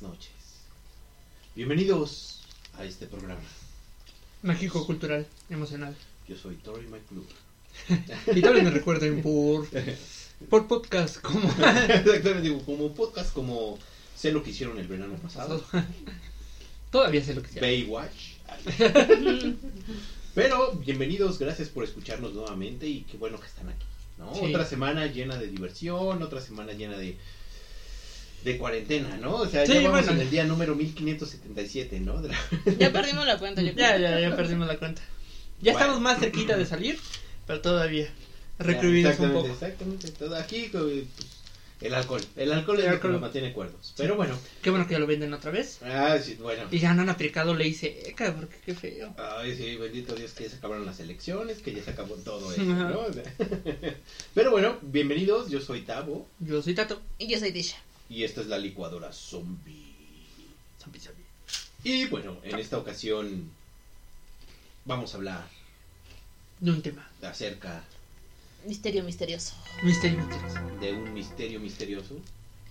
Buenas noches. Bienvenidos a este programa. Mágico, cultural, emocional. Yo soy Tori McClure. Y tal vez me recuerden por, por podcast como Exactamente, digo, como podcast, como sé lo que hicieron el verano pasado. Todavía sé lo que sea. Baywatch. Pero bienvenidos, gracias por escucharnos nuevamente y qué bueno que están aquí. ¿no? Sí. Otra semana llena de diversión, otra semana llena de, de cuarentena, ¿no? O sea, Sí, ya vamos bueno. en el día número 1577, ¿no? La- Ya perdimos la cuenta, yo creo. Ya, ya, ya perdimos la cuenta. Ya Bueno. estamos más cerquita de salir, pero todavía recluidos un exactamente, poco. Exactamente, todo aquí pues, el alcohol. El alcohol es El lo que alcohol. nos mantiene cuerdos. Pero bueno, Qué bueno que ya lo venden otra vez. ah, sí, bueno. Y ya no han aplicado ley seca, porque qué feo. Ay, sí, bendito Dios que ya se acabaron las elecciones, que ya se acabó todo eso. ¿no? Pero bueno, bienvenidos, yo soy Tavo Yo soy Tato. Y yo soy Tisha. Y esta es la licuadora zombie. Zombie, zombie. Y bueno, en esta ocasión vamos a hablar De un tema. acerca Misterio misterioso. Misterio, misterioso. de un misterio misterioso.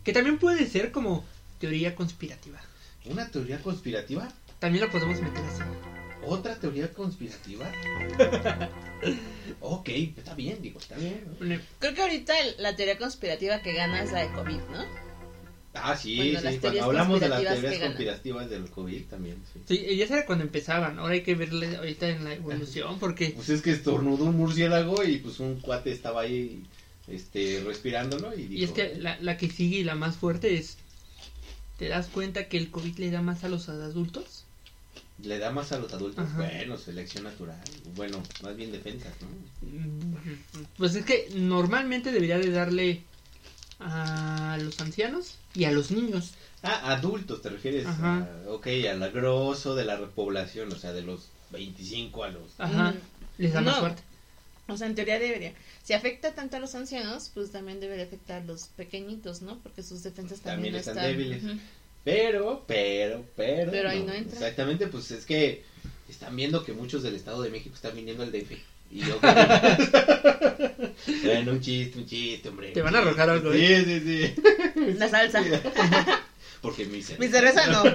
Que también puede ser como teoría conspirativa. ¿Una teoría conspirativa? También la podemos meter así. ¿Otra teoría conspirativa? ok, está bien, digo, está bien. Creo que ahorita la teoría conspirativa que gana es la de COVID, ¿no? Ah, sí, Bueno, sí, cuando hablamos de las teorías conspirativas del COVID también, sí. Sí, ya era cuando empezaban. Ahora hay que verle ahorita en la evolución, porque Pues es que estornudó un murciélago y pues un cuate estaba ahí este respirándolo y dijo, Y es que la, la que sigue y la más fuerte es, ¿te das cuenta que el COVID le da más a los adultos? le da más a los adultos, Ajá. bueno, selección natural, bueno, más bien defensas, ¿no? Pues es que normalmente debería de darle a los ancianos y a los niños. Ah, adultos, te refieres, Ajá. a, ok, al grosso de la población, o sea, de los 25 a los... Ajá, Mm. les da más No. fuerte. O sea, en teoría debería. Si afecta tanto a los ancianos, pues también debería afectar a los pequeñitos, ¿no? Porque sus defensas también, También están están débiles. Pero, pero, pero... Pero ahí no entra. Exactamente, pues es que están viendo que muchos del Estado de México están viniendo al DF. Y yo, bueno, un chiste, un chiste, hombre. Te van a arrojar algo, Sí, ¿eh? sí, sí. La salsa. Porque mi cerveza. Mi cerveza no.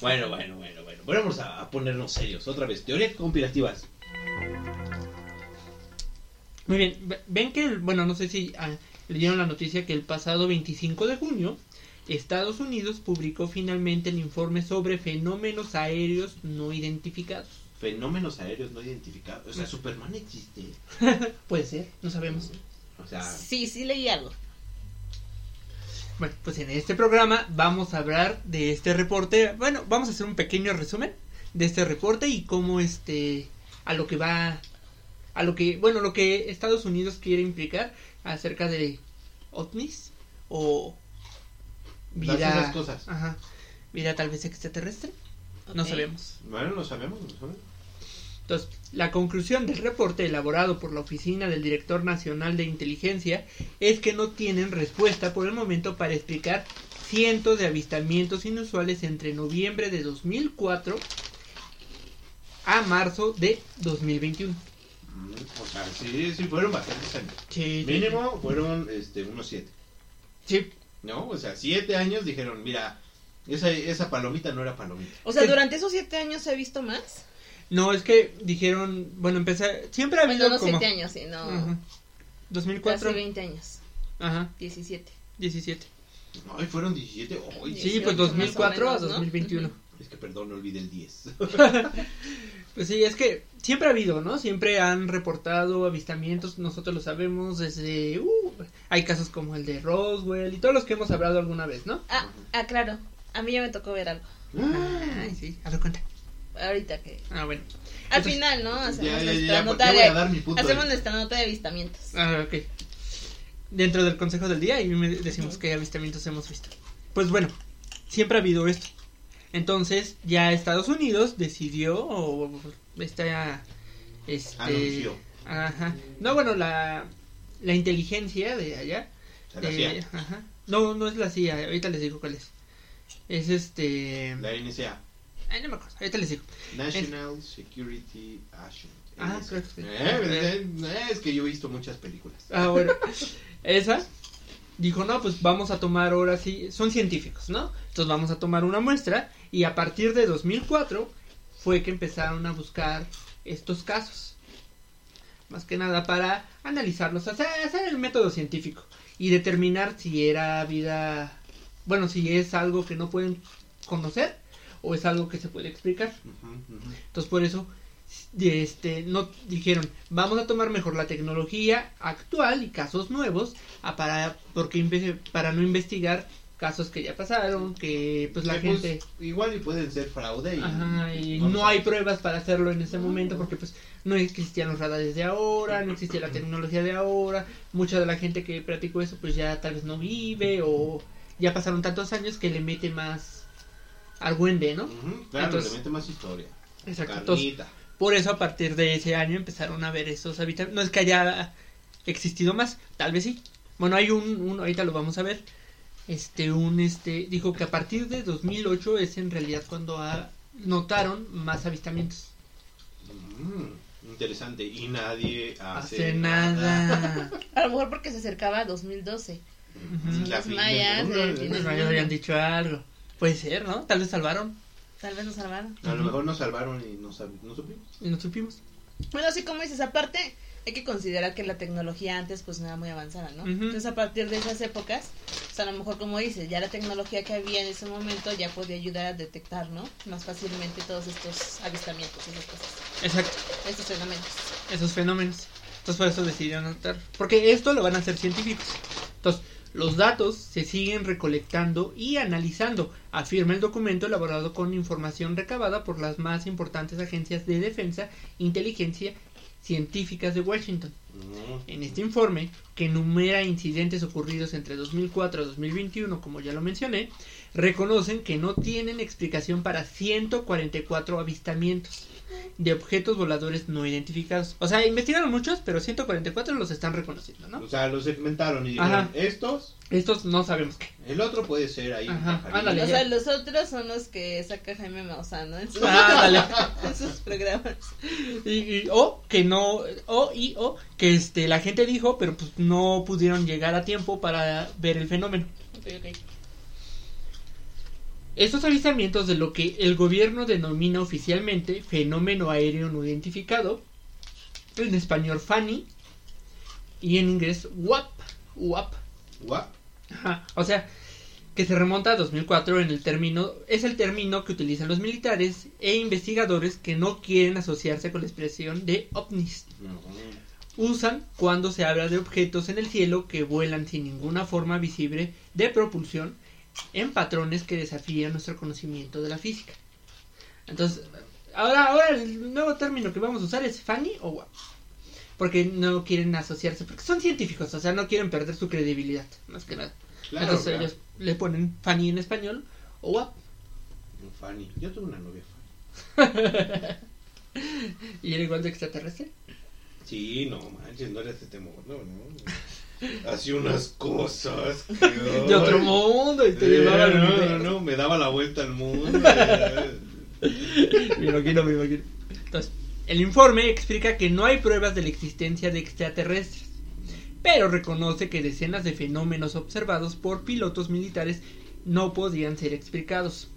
Bueno, bueno, bueno, bueno. Bueno, vamos a, a ponernos serios. Otra vez, teorías conspirativas. Muy bien, ve- ven que, bueno, no sé si ah, leyeron la noticia que el pasado 25 de junio Estados Unidos publicó finalmente el informe sobre fenómenos aéreos no identificados. Fenómenos aéreos no identificados. O sea, Superman existe. Puede ser, no sabemos. O sea, Sí, sí leí algo. Bueno, pues en este programa vamos a hablar de este reporte. Bueno, vamos a hacer un pequeño resumen de este reporte y cómo este a lo que va a lo que bueno, lo que Estados Unidos quiere implicar acerca de ovnis o vida esas cosas. Ajá. Vida tal vez extraterrestre, no sabemos. bueno, lo sabemos, lo sabemos. Entonces, la conclusión del reporte elaborado por la Oficina del Director Nacional de Inteligencia es que no tienen respuesta por el momento para explicar cientos de avistamientos inusuales entre noviembre de 2004 a marzo de 2021. Mm, O sea, sí, sí, fueron bastantes años. Sí, Mínimo fueron este, unos siete. Sí, ¿No? O sea, siete años dijeron, mira, esa, esa palomita no era palomita. O sea, Sí. durante esos siete años he visto más. No es que dijeron, bueno, empecé, siempre ha habido Bueno, no como siete años, sino Ajá. 2004, casi 20 años. ajá, 17. 17. Ay, fueron 17. Ay, Sí, 18 pues más o 2004 a menos, ¿no? 2021. Ujú. Es que perdón, no olvidé el 10. Pues sí, es que siempre ha habido, ¿no? Siempre han reportado avistamientos, nosotros lo sabemos desde... Uh, hay casos como el de Roswell y todos los que hemos hablado alguna vez, ¿no? Ah, ah, claro. A mí ya me tocó ver algo. Ay, sí, a ver, cuenta. Ahorita que... Ah, bueno. Al Entonces- final, ¿no? Hacemos Ya, ya, nuestra ya, nota de... a dar mi punto Hacemos nuestra nota de avistamientos. Ah, ok. Dentro del consejo del día y decimos qué avistamientos hemos visto. Pues bueno, siempre ha habido esto. Entonces ya Estados Unidos decidió o esta este Anunció. ajá. No, bueno, la la inteligencia de allá la eh, CIA, ajá. No, no es la CIA, ahorita les digo cuál es. Es este la NSA. Ay, no me acuerdo, ahorita les digo. National Security Agent. Ah, sí. Eh, eh, es que yo he visto muchas películas. Ah, bueno. Esa dijo, no, pues vamos a tomar ahora sí, son científicos, ¿no? Entonces vamos a tomar una muestra y a partir de 2004 fue que empezaron a buscar estos casos. Más que nada para analizarlos, hacer, hacer el método científico y determinar si era vida, bueno, si es algo que no pueden conocer o es algo que se puede explicar. Entonces por eso este no dijeron, vamos a tomar mejor la tecnología actual y casos nuevos a para porque para no investigar casos que ya pasaron, que pues la Que, pues, gente igual y pueden ser fraude. Y, Ajá, y no hay pruebas para hacerlo en ese momento porque pues no existían los radares de ahora, no existía la tecnología de ahora, mucha de la gente que practicó eso pues ya tal vez no vive o ya pasaron tantos años que le mete más argüende, ¿no? Ujú, claro, Entonces- le mete más historia. Exacto. Entonces, por eso a partir de ese año empezaron a ver esos habitamientos. No es que haya existido más, tal vez sí. Bueno, hay un, un ahorita lo vamos a ver. Este, un, este, dijo que a partir de 2008 es en realidad cuando ha- notaron más avistamientos. Mm, interesante. Y nadie hace, Hace nada. A lo mejor porque se acercaba a 2012. Ujú. La Los mayas habían dicho algo. Puede ser, ¿no? Tal vez salvaron Tal vez nos salvaron. A lo mejor nos salvaron y no, sab- no supimos. y no supimos. Bueno, así como dices, aparte hay que considerar que la tecnología antes pues no era muy avanzada, ¿no? Ujú. Entonces a partir de esas épocas, pues a lo mejor como dices, ya la tecnología que había en ese momento ya podía ayudar a detectar, ¿no? Más fácilmente todos estos avistamientos y esas cosas, Exacto. estos fenómenos. esos fenómenos. Entonces por eso decidieron anotar. Porque esto lo van a hacer científicos. Entonces, los datos se siguen recolectando y analizando, afirma el documento elaborado con información recabada por las más importantes agencias de defensa, inteligencia, científicas de Washington. Mm, En este informe, que enumera incidentes ocurridos entre 2004 y 2021, como ya lo mencioné, reconocen que no tienen explicación para 144 avistamientos de objetos voladores no identificados. O sea, investigaron muchos, pero 144 los están reconociendo, ¿no? O sea, los segmentaron y dijeron, Ajá. estos, Estos no sabemos qué. el otro puede ser ahí. Ajá, ándale. O ya. sea, los otros son los que saca Jaime Maussan, ¿no? En sus, Ah, dale. en sus programas. Y, y- o que no, o y o que este la gente dijo, pero pues no pudieron llegar a tiempo para ver el fenómeno. Ok, ok. Estos avistamientos de lo que el gobierno denomina oficialmente fenómeno aéreo no identificado, en español FANI y en inglés WAP, WAP. Ajá, o sea, que se remonta a 2004 en el término, es el término que utilizan los militares e investigadores que no quieren asociarse con la expresión de ovnis. Usan cuando se habla de objetos en el cielo que vuelan sin ninguna forma visible de propulsión en patrones que desafían nuestro conocimiento de la física. Entonces, ahora, ahora el nuevo término que vamos a usar es FANI o WAP. Porque no quieren asociarse, porque son científicos, o sea, no quieren perder su credibilidad, más que nada. Claro, Entonces claro. ellos le ponen Fanny en español o WAP. Fanny. Yo tuve una novia Fanny. ¿Y era igual de extraterrestre? Sí, no manches, no era este temor, no, no. Hacía unas cosas. que, De otro mundo y te Eh, llevaba al no, no, universo. no, me daba la vuelta al mundo. Me imagino, me imagino. Entonces, el informe explica que no hay pruebas de la existencia de extraterrestres, pero reconoce que decenas de fenómenos observados por pilotos militares no podían ser explicados.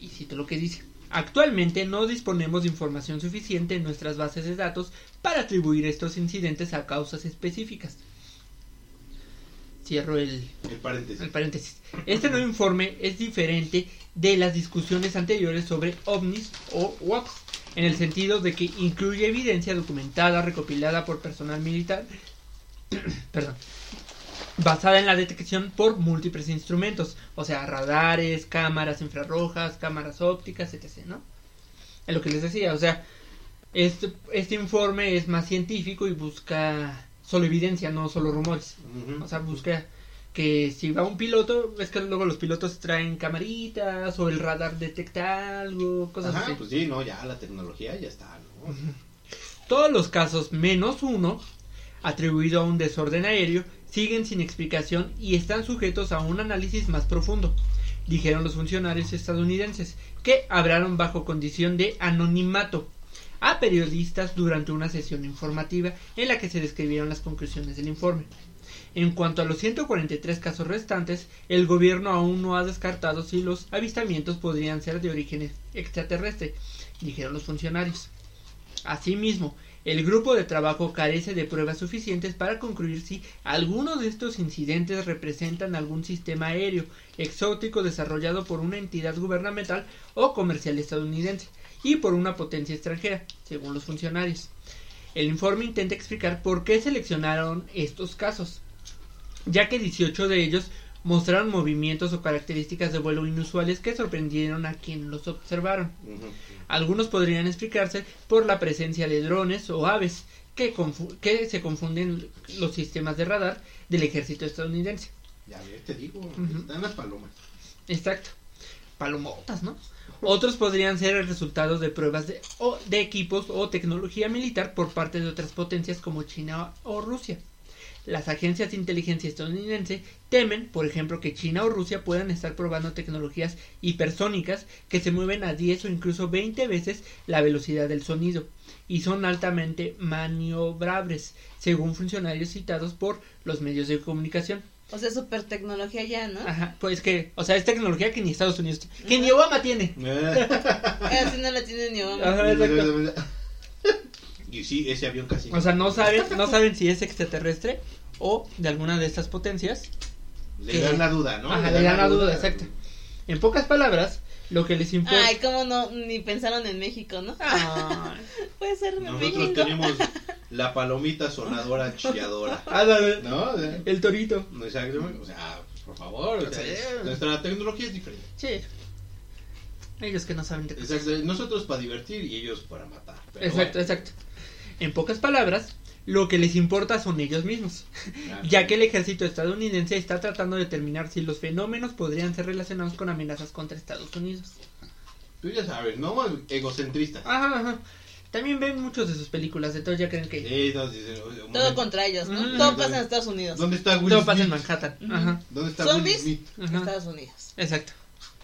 Y cito lo que dice. Actualmente no disponemos de información suficiente en nuestras bases de datos para atribuir estos incidentes a causas específicas. Cierro el, El paréntesis. el paréntesis. Este nuevo informe es diferente de las discusiones anteriores sobre ovnis o WAPs, en el sentido de que incluye evidencia documentada recopilada por personal militar, perdón, basada en la detección por múltiples instrumentos, o sea, radares, cámaras infrarrojas, cámaras ópticas, etc., ¿no? Es lo que les decía, o sea, este, este informe es más científico y busca solo evidencia, no solo rumores. O sea, busca que si va un piloto, es que luego los pilotos traen camaritas o el radar detecta algo, cosas Ajá, así. pues sí, no, ya la tecnología ya está, ¿no? Todos los casos menos uno, atribuido a un desorden aéreo, siguen sin explicación y están sujetos a un análisis más profundo, dijeron los funcionarios estadounidenses, que hablaron bajo condición de anonimato a periodistas durante una sesión informativa en la que se describieron las conclusiones del informe. En cuanto a los 143 casos restantes, el gobierno aún no ha descartado si los avistamientos podrían ser de origen extraterrestre, dijeron los funcionarios. Asimismo, el grupo de trabajo carece de pruebas suficientes para concluir si algunos de estos incidentes representan algún sistema aéreo exótico desarrollado por una entidad gubernamental o comercial estadounidense y por una potencia extranjera, según los funcionarios. El informe intenta explicar por qué seleccionaron estos casos, ya que 18 de ellos mostraron movimientos o características de vuelo inusuales que sorprendieron a quien los observaron. Algunos podrían explicarse por la presencia de drones o aves que, confu- que se confunden los sistemas de radar del ejército estadounidense. Ya te digo, están las palomas. Exacto. Palomotas, ¿no? Otros podrían ser el resultado de pruebas de, equipos o tecnología militar por parte de otras potencias como China o Rusia. Las agencias de inteligencia estadounidense temen, por ejemplo, que China o Rusia puedan estar probando tecnologías hipersónicas que se mueven a 10 o incluso 20 veces la velocidad del sonido y son altamente maniobrables, según funcionarios citados por los medios de comunicación. O sea, super tecnología ya, ¿no? Ajá, pues que, o sea, es tecnología que ni Estados Unidos, tiene, que ni Obama tiene. Así no la tiene ni Obama. Ajá, exacto. y sí, ese avión casi. O sea, no saben, no saben si es extraterrestre o de alguna de estas potencias. Le que- dan la duda, ¿no? Ajá, le dan la duda, exacto. En pocas palabras, lo que les importa. Ay, cómo no, ni pensaron en México, ¿no? Ay. Puede ser en Nosotros México. tenemos la palomita sonadora chilladora. Ándale, ¿No? El torito. o sea, por favor, o sea, nuestra tecnología es diferente. Sí. Ellos que no saben de. Exacto, nosotros para divertir y ellos para matar. Exacto, bueno, exacto. En pocas palabras, lo que les importa son ellos mismos. ya. ya que el ejército estadounidense está tratando de determinar si los fenómenos podrían ser relacionados con amenazas contra Estados Unidos. Tú ya sabes, ¿no? Egocentristas. Ajá, ajá. También ven muchos de sus películas, entonces ya creen que Sí, Todo contra ellos, ¿no? Mm. Todo pasa en Estados Unidos. ¿Dónde está Will todo pasa en? Manhattan. Ajá, ¿Dónde está Will ¿Zombies? Smith? ajá. Estados Unidos. Exacto.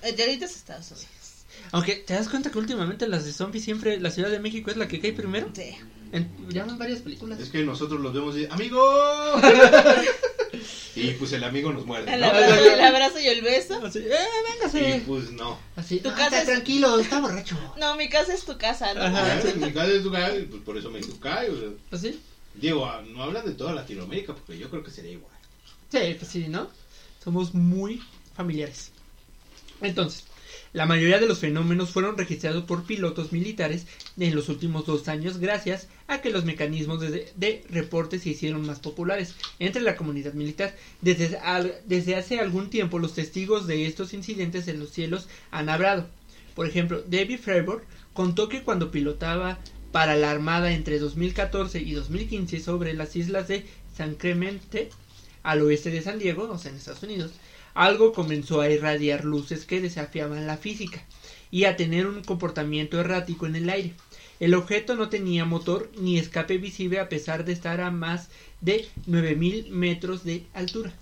El de ahorita es Estados Unidos. Aunque, ¿te das cuenta que últimamente las de zombies siempre la Ciudad de México es la que cae primero? Sí. En, ya van varias películas. Es que nosotros los vemos y ¡Amigo! y pues el amigo nos muerde, El ¿no? abrazo, el abrazo y el beso. Así, ¡eh, Y véngase! pues no. Así, Tu "No, casa está es- tranquilo, está borracho. No, mi casa es tu casa, ¿no? Ajá. Ah, Mi casa es tu casa, y pues por eso me cae. O sea, ¿Así? digo, ah, no hablan de toda Latinoamérica, porque yo creo que sería igual. Sí, pues sí, ¿no? Somos muy familiares. Entonces, la mayoría de los fenómenos fueron registrados por pilotos militares en los últimos dos años gracias a que los mecanismos de, reporte se hicieron más populares entre la comunidad militar. Desde hace algún tiempo los testigos de estos incidentes en los cielos han hablado. Por ejemplo, David Freiburg contó que cuando pilotaba para la Armada entre 2014 y 2015 sobre las islas de San Clemente, al oeste de San Diego, o sea, en Estados Unidos, algo comenzó a irradiar luces que desafiaban la física y a tener un comportamiento errático en el aire. El objeto no tenía motor ni escape visible a pesar de estar a más de 9000 metros de altura.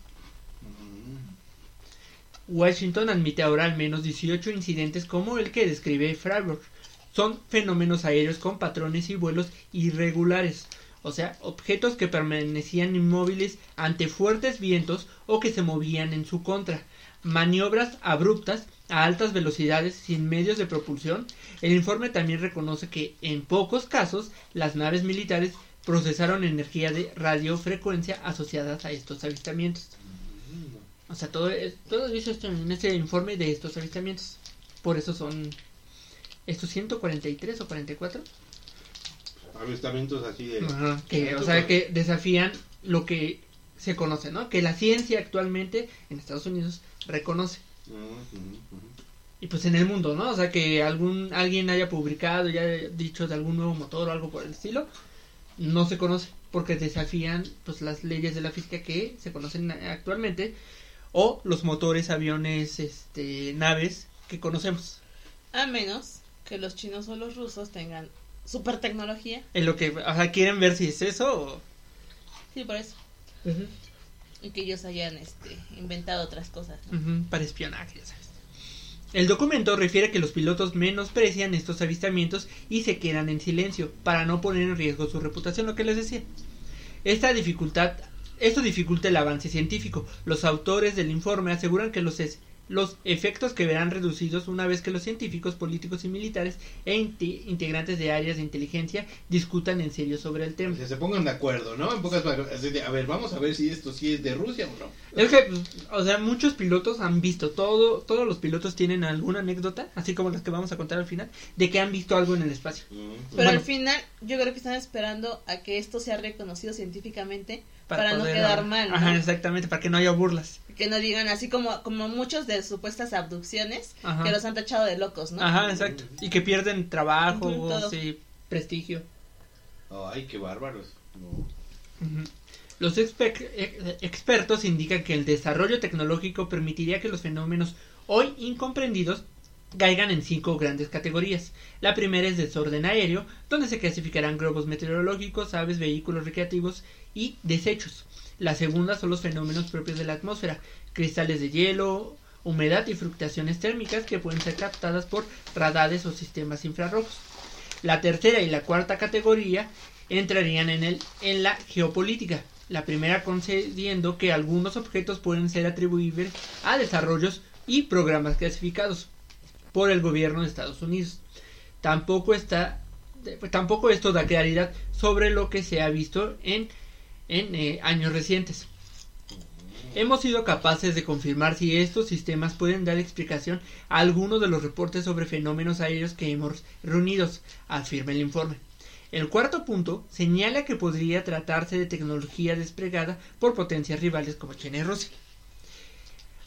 Washington admite ahora al menos 18 incidentes como el que describe Freiburg. Son fenómenos aéreos con patrones y vuelos irregulares, o sea, objetos que permanecían inmóviles ante fuertes vientos o que se movían en su contra, maniobras abruptas a altas velocidades sin medios de propulsión. El informe también reconoce que en pocos casos las naves militares procesaron energía de radiofrecuencia asociadas a estos avistamientos. O sea, todo, todo esto en este informe de estos avistamientos. Por eso son estos 143 o 44. Avistamientos así de. Ajá, que, o sea, que desafían lo que se conoce, ¿no? Que la ciencia actualmente en Estados Unidos reconoce. Y pues en el mundo, ¿no? O sea, que algún alguien haya publicado, ya haya dicho de algún nuevo motor o algo por el estilo, no se conoce porque desafían pues las leyes de la física que se conocen actualmente o los motores, aviones, este, naves que conocemos. A menos que los chinos o los rusos tengan super tecnología. En lo que, o sea, quieren ver si es eso o... Sí, por eso. Y que ellos hayan este, inventado otras cosas. para espionaje, ya sabes. El documento refiere que los pilotos menosprecian estos avistamientos y se quedan en silencio para no poner en riesgo su reputación, lo que les decía. Esta dificultad, esto dificulta el avance científico. Los autores del informe aseguran que los, es- los efectos que verán reducidos una vez que los científicos, políticos y militares e inte- integrantes de áreas de inteligencia discutan en serio sobre el tema. O sea, se pongan de acuerdo, ¿no? En pocas a ver, vamos a ver si esto sí es de Rusia o no. Es que, pues, o sea, muchos pilotos han visto todo, todos los pilotos tienen alguna anécdota, así como las que vamos a contar al final, de que han visto algo en el espacio. Mm. Pero Bueno. al final, yo creo que están esperando a que esto sea reconocido científicamente para, no poder- quedar mal. ¿no? Ajá, exactamente, para que no haya burlas. Que no digan así como, como muchos de supuestas abducciones Ajá. que los han tachado de locos, ¿no? Ajá, exacto. Y que pierden trabajo, Ujú, todo. sí, prestigio. Ay, qué bárbaros. No. Ujú. Los expe- ex- expertos indican que el desarrollo tecnológico permitiría que los fenómenos hoy incomprendidos caigan en cinco grandes categorías. La primera es desorden aéreo, donde se clasificarán globos meteorológicos, aves, vehículos recreativos y desechos. La segunda son los fenómenos propios de la atmósfera, cristales de hielo, humedad y fluctuaciones térmicas que pueden ser captadas por radares o sistemas infrarrojos. La tercera y la cuarta categoría entrarían en, el, en la geopolítica. La primera concediendo que algunos objetos pueden ser atribuibles a desarrollos y programas clasificados por el gobierno de Estados Unidos. Tampoco está tampoco esto da claridad sobre lo que se ha visto en, en eh, años recientes. Hemos sido capaces de confirmar si estos sistemas pueden dar explicación a algunos de los reportes sobre fenómenos aéreos que hemos reunidos, afirma el informe. El cuarto punto señala que podría tratarse de tecnología desplegada por potencias rivales como China y Rusia.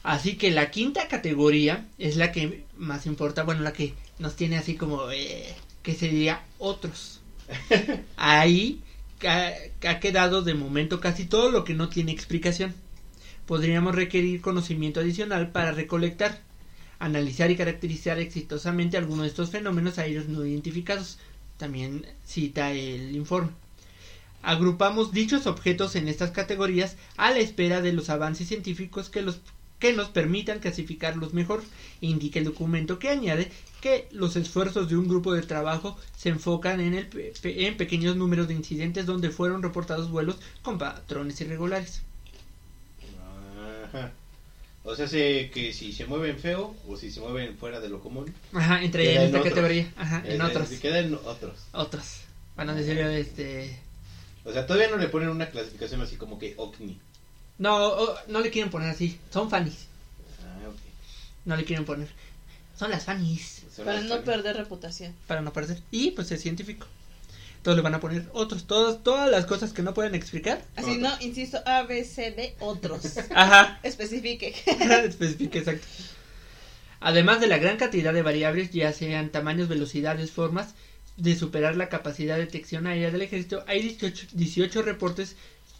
Así que la quinta categoría es la que más importa, bueno, la que nos tiene así como eh, que sería otros. Ahí ha, ha quedado de momento casi todo lo que no tiene explicación. Podríamos requerir conocimiento adicional para recolectar, analizar y caracterizar exitosamente algunos de estos fenómenos aéreos no identificados. También cita el informe. Agrupamos dichos objetos en estas categorías a la espera de los avances científicos que, los, que nos permitan clasificarlos mejor. Indica el documento que añade que los esfuerzos de un grupo de trabajo se enfocan en, el, pe- en pequeños números de incidentes donde fueron reportados vuelos con patrones irregulares. Ajá. O sea, sé que si se mueven feo o si se mueven fuera de lo común. Ajá, entre en en esta otros. categoría. Ajá, en eh, otros. Se quedan otros. Otros. Van a decir este. O sea, todavía no le ponen una clasificación así como que OVNI. No, o- no le quieren poner así. Son fanis. Ah, ok. No le quieren poner. Son las fanis. Para no perder reputación. Para no perder. Y pues es científico. Todos le van a poner otros. Todas, todas las cosas que no pueden explicar. Así Otros. no, insisto, A, B, C, D, otros. Ajá. Especifique. Especifica exacto. Además de la gran cantidad de variables, ya sean tamaños, velocidades, formas, de superar la capacidad de detección aérea del ejército, hay 18, 18 reportes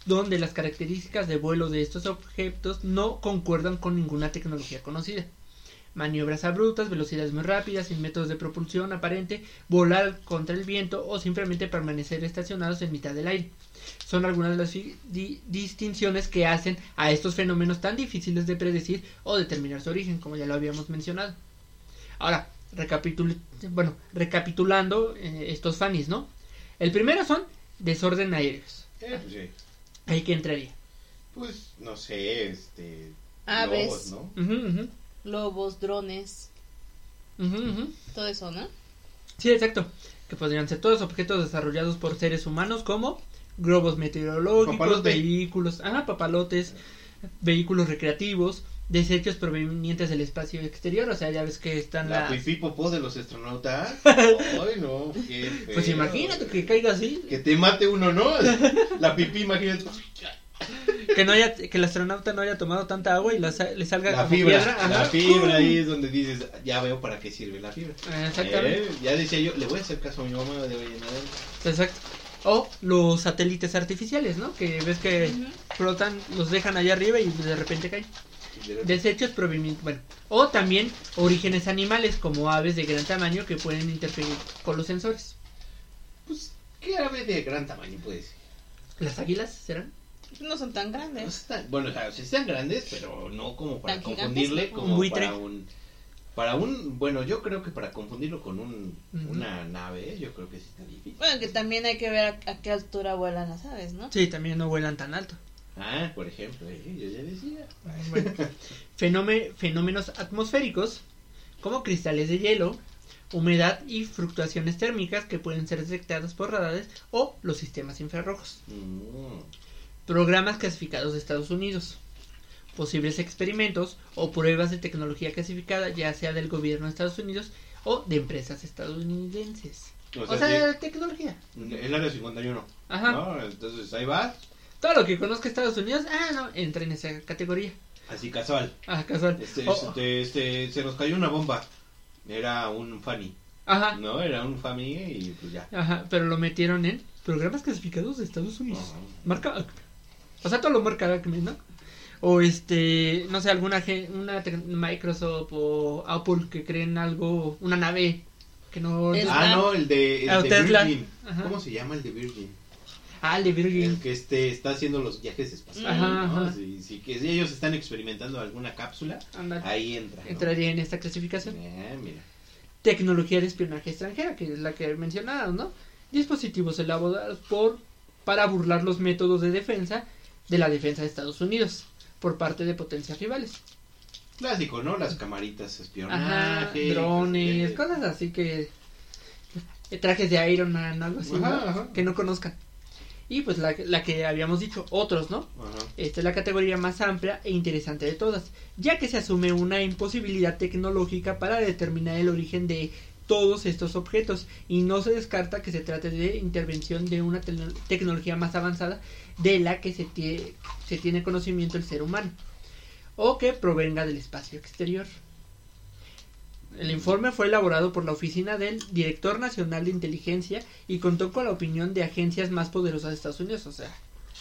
donde las características de vuelo de estos objetos no concuerdan con ninguna tecnología conocida. Maniobras abruptas, velocidades muy rápidas, sin métodos de propulsión aparente, volar contra el viento o simplemente permanecer estacionados en mitad del aire. Son algunas de las di- distinciones que hacen a estos fenómenos tan difíciles de predecir o determinar su origen, como ya lo habíamos mencionado. Ahora, recapitul bueno, recapitulando eh, estos fanis, ¿no? El primero son desorden aéreos. Eh, pues sí. Ahí que entraría. Pues, no sé, este... Aves. lobos, ¿no? Globos, drones, todo eso, ¿no? Sí, exacto. Que podrían ser todos objetos desarrollados por seres humanos como globos meteorológicos, Papalote. vehículos, ah, papalotes, vehículos recreativos, desechos provenientes del espacio exterior, o sea, ya ves que están La las... pipí popó de los astronautas. Ay, no, qué Pues imagínate que caiga así. Que te mate uno, ¿no? La pipí, imagínate. Que no haya, que el astronauta no haya tomado tanta agua y la le salga La como fibra, piedra. la fibra ahí es donde dices, ya veo para qué sirve la fibra. Ah, Exactamente. Eh, ya decía yo, le voy a hacer caso a mi mamá de hoy en adelante. Exacto. O los satélites artificiales, ¿no? Que ves que flotan, los dejan allá arriba y de repente caen. De- Desechos provenientes, bueno. O también orígenes animales como aves de gran tamaño que pueden interferir con los sensores. Pues, ¿qué ave de gran tamaño puede ser? ¿Las águilas serán? No son tan No grandes. están- bueno, o sea, sí están grandes, pero no como para Tan confundirle, como Un buitre. para un... Para un, bueno, yo creo que para confundirlo con un, una nave, yo creo que sí está difícil. Bueno, que también hay que ver a, a qué altura vuelan las aves, ¿no? Sí, también no vuelan tan alto. Ah, por ejemplo, eh, yo ya decía. Bueno, fenómenos atmosféricos como cristales de hielo, humedad y fluctuaciones térmicas que pueden ser detectados por radares o los sistemas infrarrojos. Mm. Programas clasificados de Estados Unidos. Posibles experimentos o pruebas de tecnología clasificada, ya sea del gobierno de Estados Unidos o de empresas estadounidenses. O O sea, sea, sí, tecnología. el área 51. Ajá. ¿no? Entonces ahí va, Todo lo que conozca Estados Unidos, ah, no, entra en esa categoría. así casual. Ah, casual. Este, O- este, este, se nos cayó una bomba. Era un Fanny. ajá, No, era un Fanny y pues ya. ajá, pero lo metieron en programas clasificados de Estados Unidos. Ajá. Marca. O sea, todo lo marca Acme, ¿no? O este, no sé, alguna una tec- Microsoft o Apple que creen algo, una nave que no... Es- Ah, no, el de, el Ah, de Tesla. Virgin. Ajá. ¿Cómo se llama el de Virgin? Ah, el de Virgin. El que este está haciendo los viajes espaciales. Ajá, ¿no? ajá. Si, si que si ellos están experimentando alguna cápsula, ahí entra. ¿no? entraría en esta clasificación. Eh, mira. Tecnología de espionaje extranjera, que es la que he mencionado, ¿no? Dispositivos elaborados por para burlar los métodos de defensa de la defensa de Estados Unidos por parte de potencias rivales. Clásico, ¿no? Las camaritas Ajá, espionaje. drones, eh, cosas así que eh, trajes de Iron Man, algo así, Ajá, ¿no? ajá. que no conozcan. Y pues la, la que habíamos dicho, otros, ¿no? Ajá. Esta es la categoría más amplia e interesante de todas, ya que se asume una imposibilidad tecnológica para determinar el origen de todos estos objetos y no se descarta que se trate de intervención de una tecno- tecnología más avanzada de la que se tiene conocimiento el ser humano o que provenga del espacio exterior. El informe fue elaborado por la oficina del Director Nacional de Inteligencia y contó con la opinión de agencias más poderosas de Estados Unidos, o sea,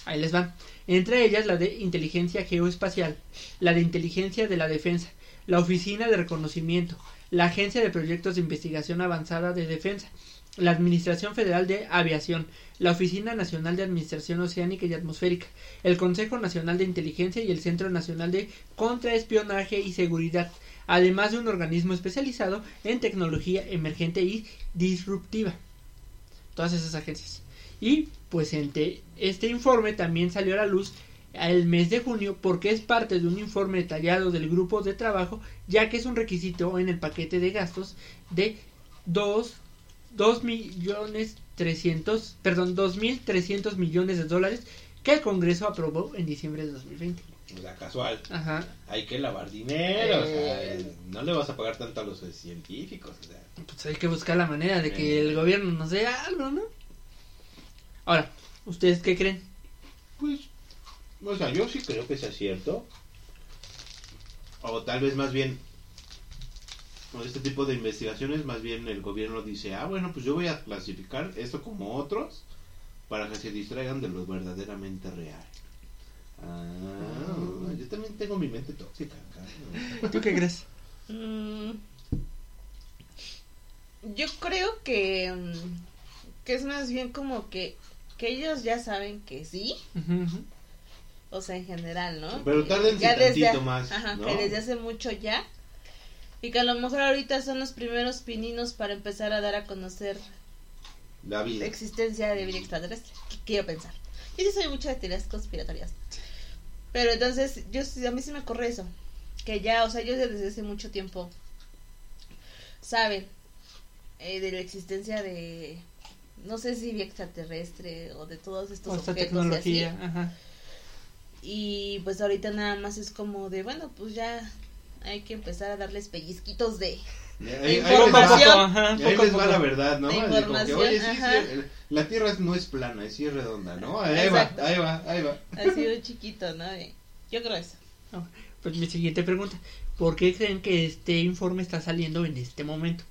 ahí les van. Entre ellas la de Inteligencia Geoespacial, la de Inteligencia de la Defensa, la Oficina de Reconocimiento, la Agencia de Proyectos de Investigación Avanzada de Defensa, la Administración Federal de Aviación, la Oficina Nacional de Administración Oceánica y Atmosférica, el Consejo Nacional de Inteligencia y el Centro Nacional de Contraespionaje y Seguridad, además de un organismo especializado en tecnología emergente y disruptiva. Todas esas agencias. Y pues entre este informe también salió a la luz el mes de junio porque es parte de un informe detallado del grupo de trabajo ya que es un requisito en el paquete de gastos de 2 dos millones 300 perdón 2.300 millones de dólares que el Congreso aprobó en diciembre de 2020 O sea, casual. ajá Hay que lavar dinero. O sea, Eh. no le vas a pagar tanto a los eh, científicos. O sea. pues hay que buscar la manera de que Eh. el gobierno nos dé algo no ahora ustedes qué creen Pues, o sea, yo sí creo que sea cierto. O tal vez más bien, con este tipo de investigaciones, más bien el gobierno dice, ah, bueno, pues yo voy a clasificar esto como otros para que se distraigan de lo verdaderamente real. Ah, yo también tengo mi mente tóxica. ¿tú qué crees? Mm, yo creo que, mm, que es más bien como que, que ellos ya saben que sí. O sea, en general, ¿no? Pero tárdense ya desde- tantito más, Ajá, ¿no? que desde hace mucho ya. Y que a lo mejor ahorita son los primeros pininos para empezar a dar a conocer La la vida. existencia de vida extraterrestre. Qu- Quiero pensar. Yo sí soy mucho de teorías conspiratorias. Pero entonces, yo sí- a mí sí me ocurre eso. Que ya, o sea, yo desde hace mucho tiempo saben eh, de la existencia de, no sé si vida extraterrestre o de todos estos O esta objetos y tecnología así. ajá Y pues ahorita nada más es como de, bueno, pues ya hay que empezar a darles pellizquitos de... Ahí, ahí les va, Información. ajá, ahí les va la verdad, ¿no? Como que, Oye, sí, sí, la Tierra no es plana, es sí es redonda, ¿no? Ahí Exacto. va, ahí va, ahí va. Así un chiquito, ¿no? Yo creo eso. Pues mi siguiente pregunta. ¿Por qué creen que este informe está saliendo en este momento?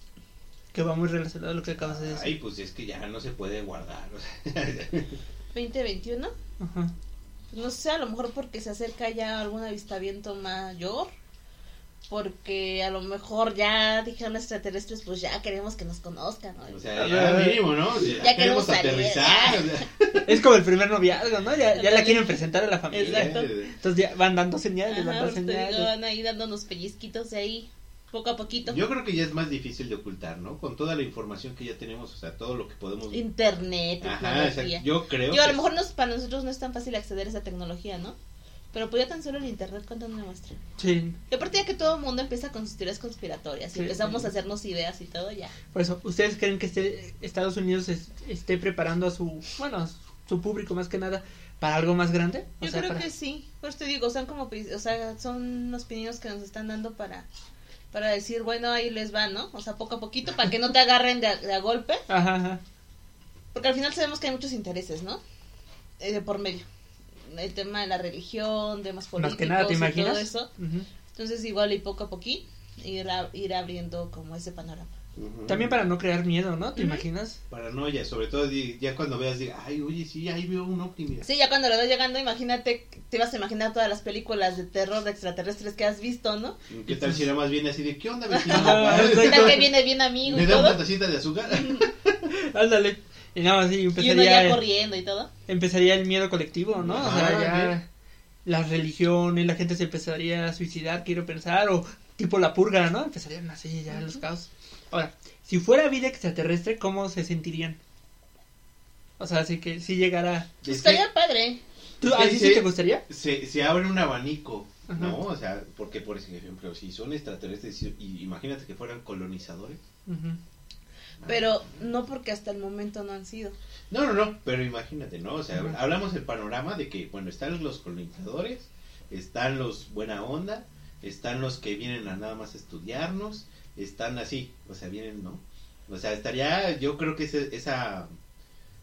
Que va muy relacionado a lo que acabas de decir. Ay, pues es que ya no se puede guardar. o sea. 2021. Ajá. No sé, a lo mejor porque se acerca ya algún avistamiento mayor. Porque a lo mejor ya dijeron extraterrestres, pues ya queremos que nos conozcan, ¿no? O sea, ya mínimo, ¿no? Ya, Ya queremos queremos salir, aterrizar. ya. o sea. Es como el primer noviazgo, ¿no? Ya, ya la quieren presentar a la familia. Exacto. Entonces ya van dando señales, van dando pues digo, señales. van ahí dándonos pellizquitos de ahí, poco a poquito. Yo creo que ya es más difícil de ocultar, ¿no? Con toda la información que ya tenemos, o sea, todo lo que podemos... Internet, Ajá, exacto. Yo creo Digo, a lo mejor no es- para nosotros no es tan fácil acceder a esa tecnología, ¿no? Pero pues ya tan solo el internet, ¿cuánto nos muestra? Sí. Y aparte ya que todo el mundo empieza con sus teorías conspiratorias y Sí. empezamos a hacernos ideas y todo, ya. Por eso, ¿ustedes creen que este, Estados Unidos es- esté preparando a su, bueno, a su público más que nada para algo más grande? O Yo sea, creo para- que sí. Por eso te digo, son como, o sea, son unos pininos que nos están dando para para decir, bueno, ahí les va, ¿no? O sea, poco a poquito, para que no te agarren de a, de a golpe. Ajá, ajá. Porque al final sabemos que hay muchos intereses, ¿no? Eh, de por medio. El tema de la religión, temas políticos Más que nada, ¿te y imaginas? todo eso. Ujú. Entonces, igual y poco a poquito ir, a- ir abriendo como ese panorama. También para no crear miedo, ¿no? ¿Te Ujú. imaginas? Paranoia, sobre todo ya cuando veas, diga, ay, oye, sí, ahí veo un ovni, mira. Sí, ya cuando lo ves llegando, imagínate, te vas a imaginar todas las películas de terror de extraterrestres que has visto, ¿no? ¿Qué tal si era más bien así de, ¿qué onda, vecino? ¿Qué tal que viene bien amigo ¿Me y da una todo? tacita de azúcar? Ándale. Y nada más, sí, Y uno empezaría, ya corriendo y todo. empezaría el miedo colectivo, ¿no? O sea, Ajá, ya las religiones, la gente se empezaría a suicidar, quiero pensar, o tipo la purga, ¿no? Empezarían así ya los caos. Ahora, si fuera vida extraterrestre, ¿cómo se sentirían? O sea, así que si llegara... Es que Estaría padre. ¿Tú, Es que ¿Así sí sí. te gustaría? se, se abre un abanico, Ajá. ¿no? O sea, porque, por ejemplo, si son extraterrestres y, y imagínate que fueran colonizadores. Ujú. Pero no porque hasta el momento no han sido. No, no, no, pero imagínate, ¿no? O sea, Ajá. hablamos del panorama de que, bueno, están los colonizadores, están los buena onda, están los que vienen a nada más estudiarnos, están así, o sea, vienen, ¿no? O sea, estaría, yo creo que ese, esa,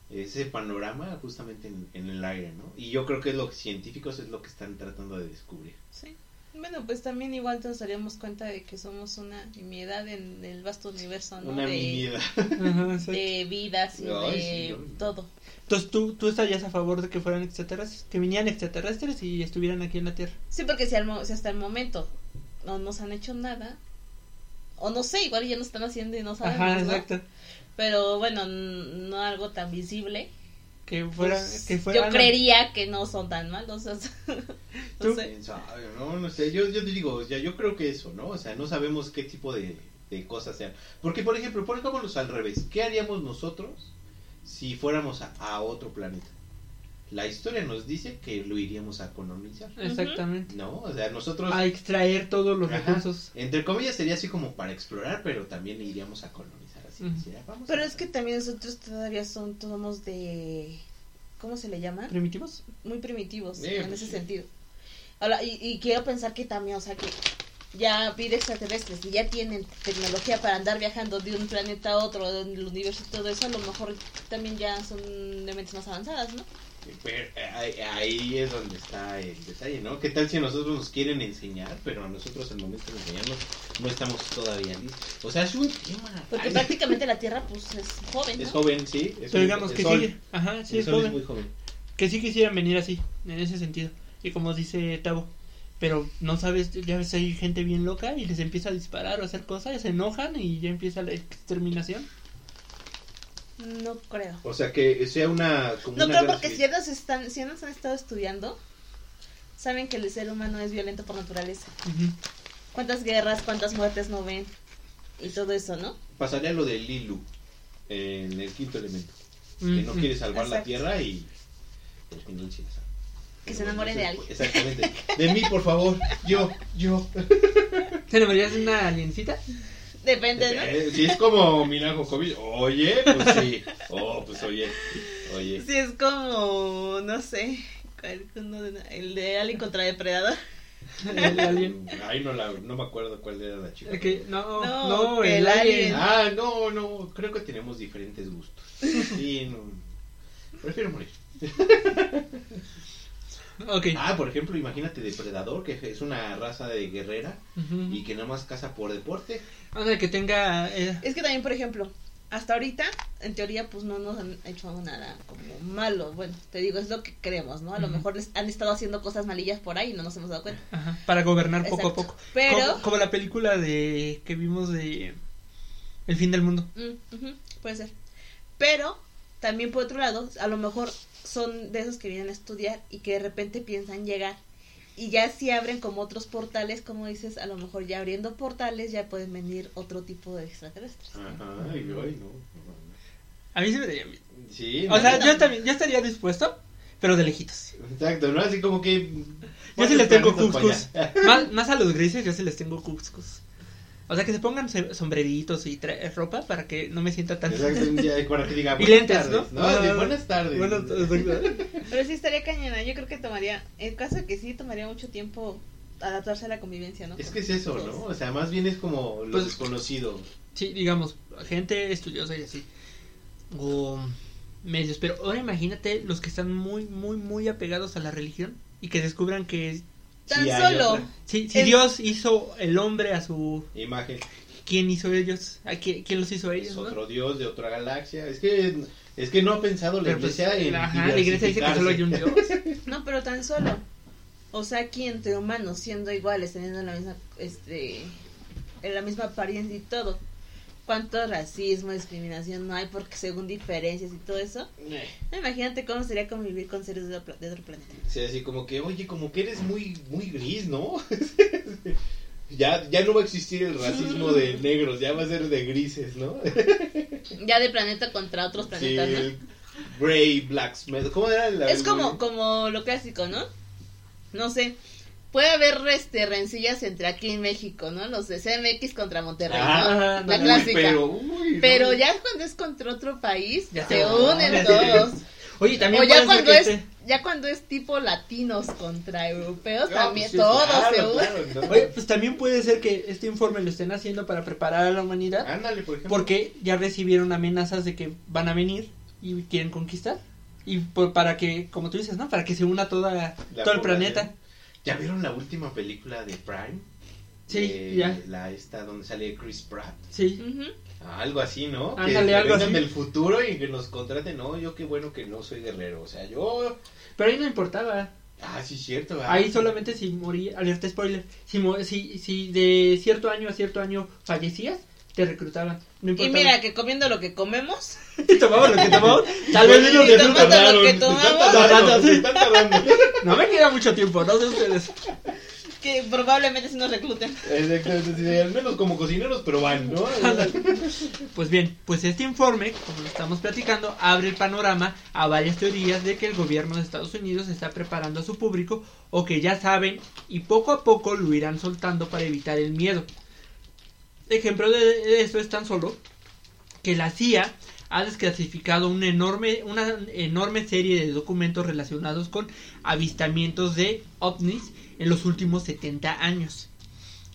ese panorama justamente en, en el aire, ¿no? Y yo creo que es lo que científicos es lo que están tratando de descubrir. Sí. Bueno, pues también igual nos daríamos cuenta de que somos una nimiedad en el vasto universo, ¿no? Una de, de vidas y Ay, de sí, yo- todo. Entonces, ¿tú, ¿tú estarías a favor de que fueran extraterrestres? Que vinieran extraterrestres y estuvieran aquí en la Tierra. Sí, porque si, al mo- si hasta el momento no nos han hecho nada, o no sé, igual ya nos están haciendo y no sabemos, Ajá, ¿no? exacto. Pero bueno, no algo tan visible. Que fuera... Pues, que fuera yo creería que no son tan malos. o sea, ¿Tú? no sé. ¿Quién sabe, no, no sé, yo, yo te digo, o sea, yo creo que eso, ¿no? O sea, no sabemos qué tipo de, de cosas sean. Porque, por ejemplo, pongámonos al revés, ¿qué haríamos nosotros si fuéramos a, a otro planeta? La historia nos dice que lo iríamos a colonizar, Exactamente. ¿no? O sea, nosotros, A extraer todos los Ajá. recursos. entre comillas, sería así como para explorar, pero también iríamos a colonizar, así. "Ah, vamos Pero a- es que también nosotros todavía son, somos de... ¿Cómo se le llama? ¿Primitivos? Muy primitivos Sí, en pues ese sí. sentido. Ahora, y, y quiero pensar que también, o sea, que ya pide extraterrestres y ya tienen tecnología para andar viajando de un planeta a otro, del universo y todo eso, a lo mejor también ya son de mentes más avanzadas, ¿no? Pero, eh, ahí, es donde está el detalle, ¿no? ¿Qué tal si a nosotros nos quieren enseñar, pero a nosotros al momento de enseñarnos no estamos todavía listos? O sea, es un tema. Porque Ay, prácticamente la Tierra, pues, es joven, ¿no? es joven, sí. Es Pero digamos el que sol, sí. Ajá, sí, el es sol joven. es muy joven. Que sí quisieran venir así, en ese sentido. Y como dice Tavo, pero no sabes, ya ves, hay gente bien loca y les empieza a disparar o hacer cosas, se enojan y ya empieza la exterminación. No creo. O sea, que sea una. Como No una creo porque si nos, están, si ya nos han estado estudiando, saben que el ser humano es violento por naturaleza. ¿Cuántas guerras, cuántas muertes no ven? Y todo eso, ¿no? Pasaría lo de Lilu en el quinto elemento. Que no quiere salvar la tierra y. Al final sí la salva. Que se enamore de alguien. Exactamente. De mí, por favor. Yo, yo. ¿Se enamorarías de una aliencita? Depende, ¿no? Eh, Si es como Minajo COVID, oye, pues sí. Oh, pues oye. Oye. Sí, es como, no sé, ¿cuál- uno de- el de Alien contra Depredador. El alien. Ay, no, la, no me acuerdo cuál era la chica. No, No, no, el el, alien. alien. Ah, no, no, creo que tenemos diferentes gustos. Sí, no. Prefiero morir. Ok. Ah, por ejemplo, imagínate Depredador, que es una raza de guerrera y que nada más caza por deporte. O sea, que tenga. eh, Es que también, por ejemplo, hasta ahorita, en teoría, pues no nos han hecho nada como malo. Bueno, te digo, es lo que creemos, ¿no? A lo mejor les han estado haciendo cosas malillas por ahí y no nos hemos dado cuenta. ajá, para gobernar poco a poco. Pero- Como, como la película de que vimos de El fin del mundo. Mm, puede ser. Pero, también por otro lado, a lo mejor son de esos que vienen a estudiar y que de repente piensan llegar. Y ya si abren como otros portales, como dices, a lo mejor ya abriendo portales ya pueden venir otro tipo de extraterrestres. Ajá, ay, ay, no. A mí se me daría miedo. Sí, O sea, no. yo también, yo estaría dispuesto, pero de lejitos. Exacto, ¿no? Así como que. Yo sí les tengo cuscus. más a los grises, yo sí les tengo cuscus. O sea, que se pongan sombreritos y ropa para que no me sienta tan... Exacto, un día para que diga Y buenas lentes, tardes, ¿no? buenas tardes. Buenas tardes. Pero sí estaría cañona. Yo creo que tomaría, en caso de que sí, tomaría mucho tiempo adaptarse a la convivencia, ¿no? Es que es eso, ¿no? O sea, más bien es como lo Pues- desconocido. Sí, digamos, gente estudiosa y así. O medios. Pero ahora imagínate los que están muy, muy, muy apegados a la religión y que descubran que Tan Sí, solo. si, si Es- Dios hizo el hombre a su... Imagen. ¿Quién hizo ellos? ¿A quién, quién los hizo ellos? Es no? otro dios de otra galaxia. Es que es que no ha pensado la Pero pues, iglesia en ajá, la iglesia dice que solo hay un Dios. No, pero tan solo. O sea, aquí entre humanos, siendo iguales, teniendo la misma, este, en la misma apariencia y todo. ¿Cuánto racismo, discriminación no hay? Porque según diferencias y todo eso. Eh, No, imagínate cómo sería convivir con seres de otro, de otro planeta. Sea, así como que, oye, como que eres muy muy gris, ¿no? ya ya no va a existir el racismo de negros, ya va a ser de grises, ¿no? Ya de planeta contra otros Sí, planetas, ¿no? el Grey Blacksmith. ¿Cómo era la Es como, como lo clásico, ¿no? No sé. Puede haber este, rencillas entre aquí en México, ¿no? Los de CMX contra Monterrey, Ah, ¿no? La uy, clásica. Pero, Pero, uy, no. ya cuando es contra otro país, Ya se unen todos. Oye, también O ya puede ser cuando que es, este- ya cuando es tipo latinos contra europeos, No, también pues sí, todos claro, se unen. claro. Oye, pues también puede ser que este informe lo estén haciendo para preparar a la humanidad. Ándale, por ejemplo. Porque ya recibieron amenazas de que van a venir y quieren conquistar. Y por- para que, como tú dices, ¿no? Para que se una toda, La todo el planeta. ¿Ya vieron la última película de Prime? Sí, De ya. La esta donde sale Chris Pratt. Sí. Ah, Algo así, ¿no? Ándale, que algo así. del futuro y que nos contraten. No, yo qué bueno que no soy guerrero. O sea, yo... Pero ahí no importaba. Ah, sí, cierto. ¿verdad? Ahí solamente si moría, alerta spoiler, si, si, si de cierto año a cierto año fallecías, te reclutaban. No Y mira que comiendo lo que comemos, Y tomamos lo que tomamos, tal vez menos de lo que Se tomamos. tardando, se están tardando. No me queda mucho tiempo, no sé ustedes. que probablemente sí nos recluten. Exactamente, sí, al menos como cocineros, pero van, ¿no? Pues bien, pues este informe, como lo estamos platicando, abre el panorama a varias teorías de que el gobierno de Estados Unidos está preparando a su público o que ya saben y poco a poco lo irán soltando para evitar el miedo. Ejemplo de esto es tan solo que la CIA ha desclasificado una enorme, una enorme serie de documentos relacionados con avistamientos de ovnis en los últimos 70 años.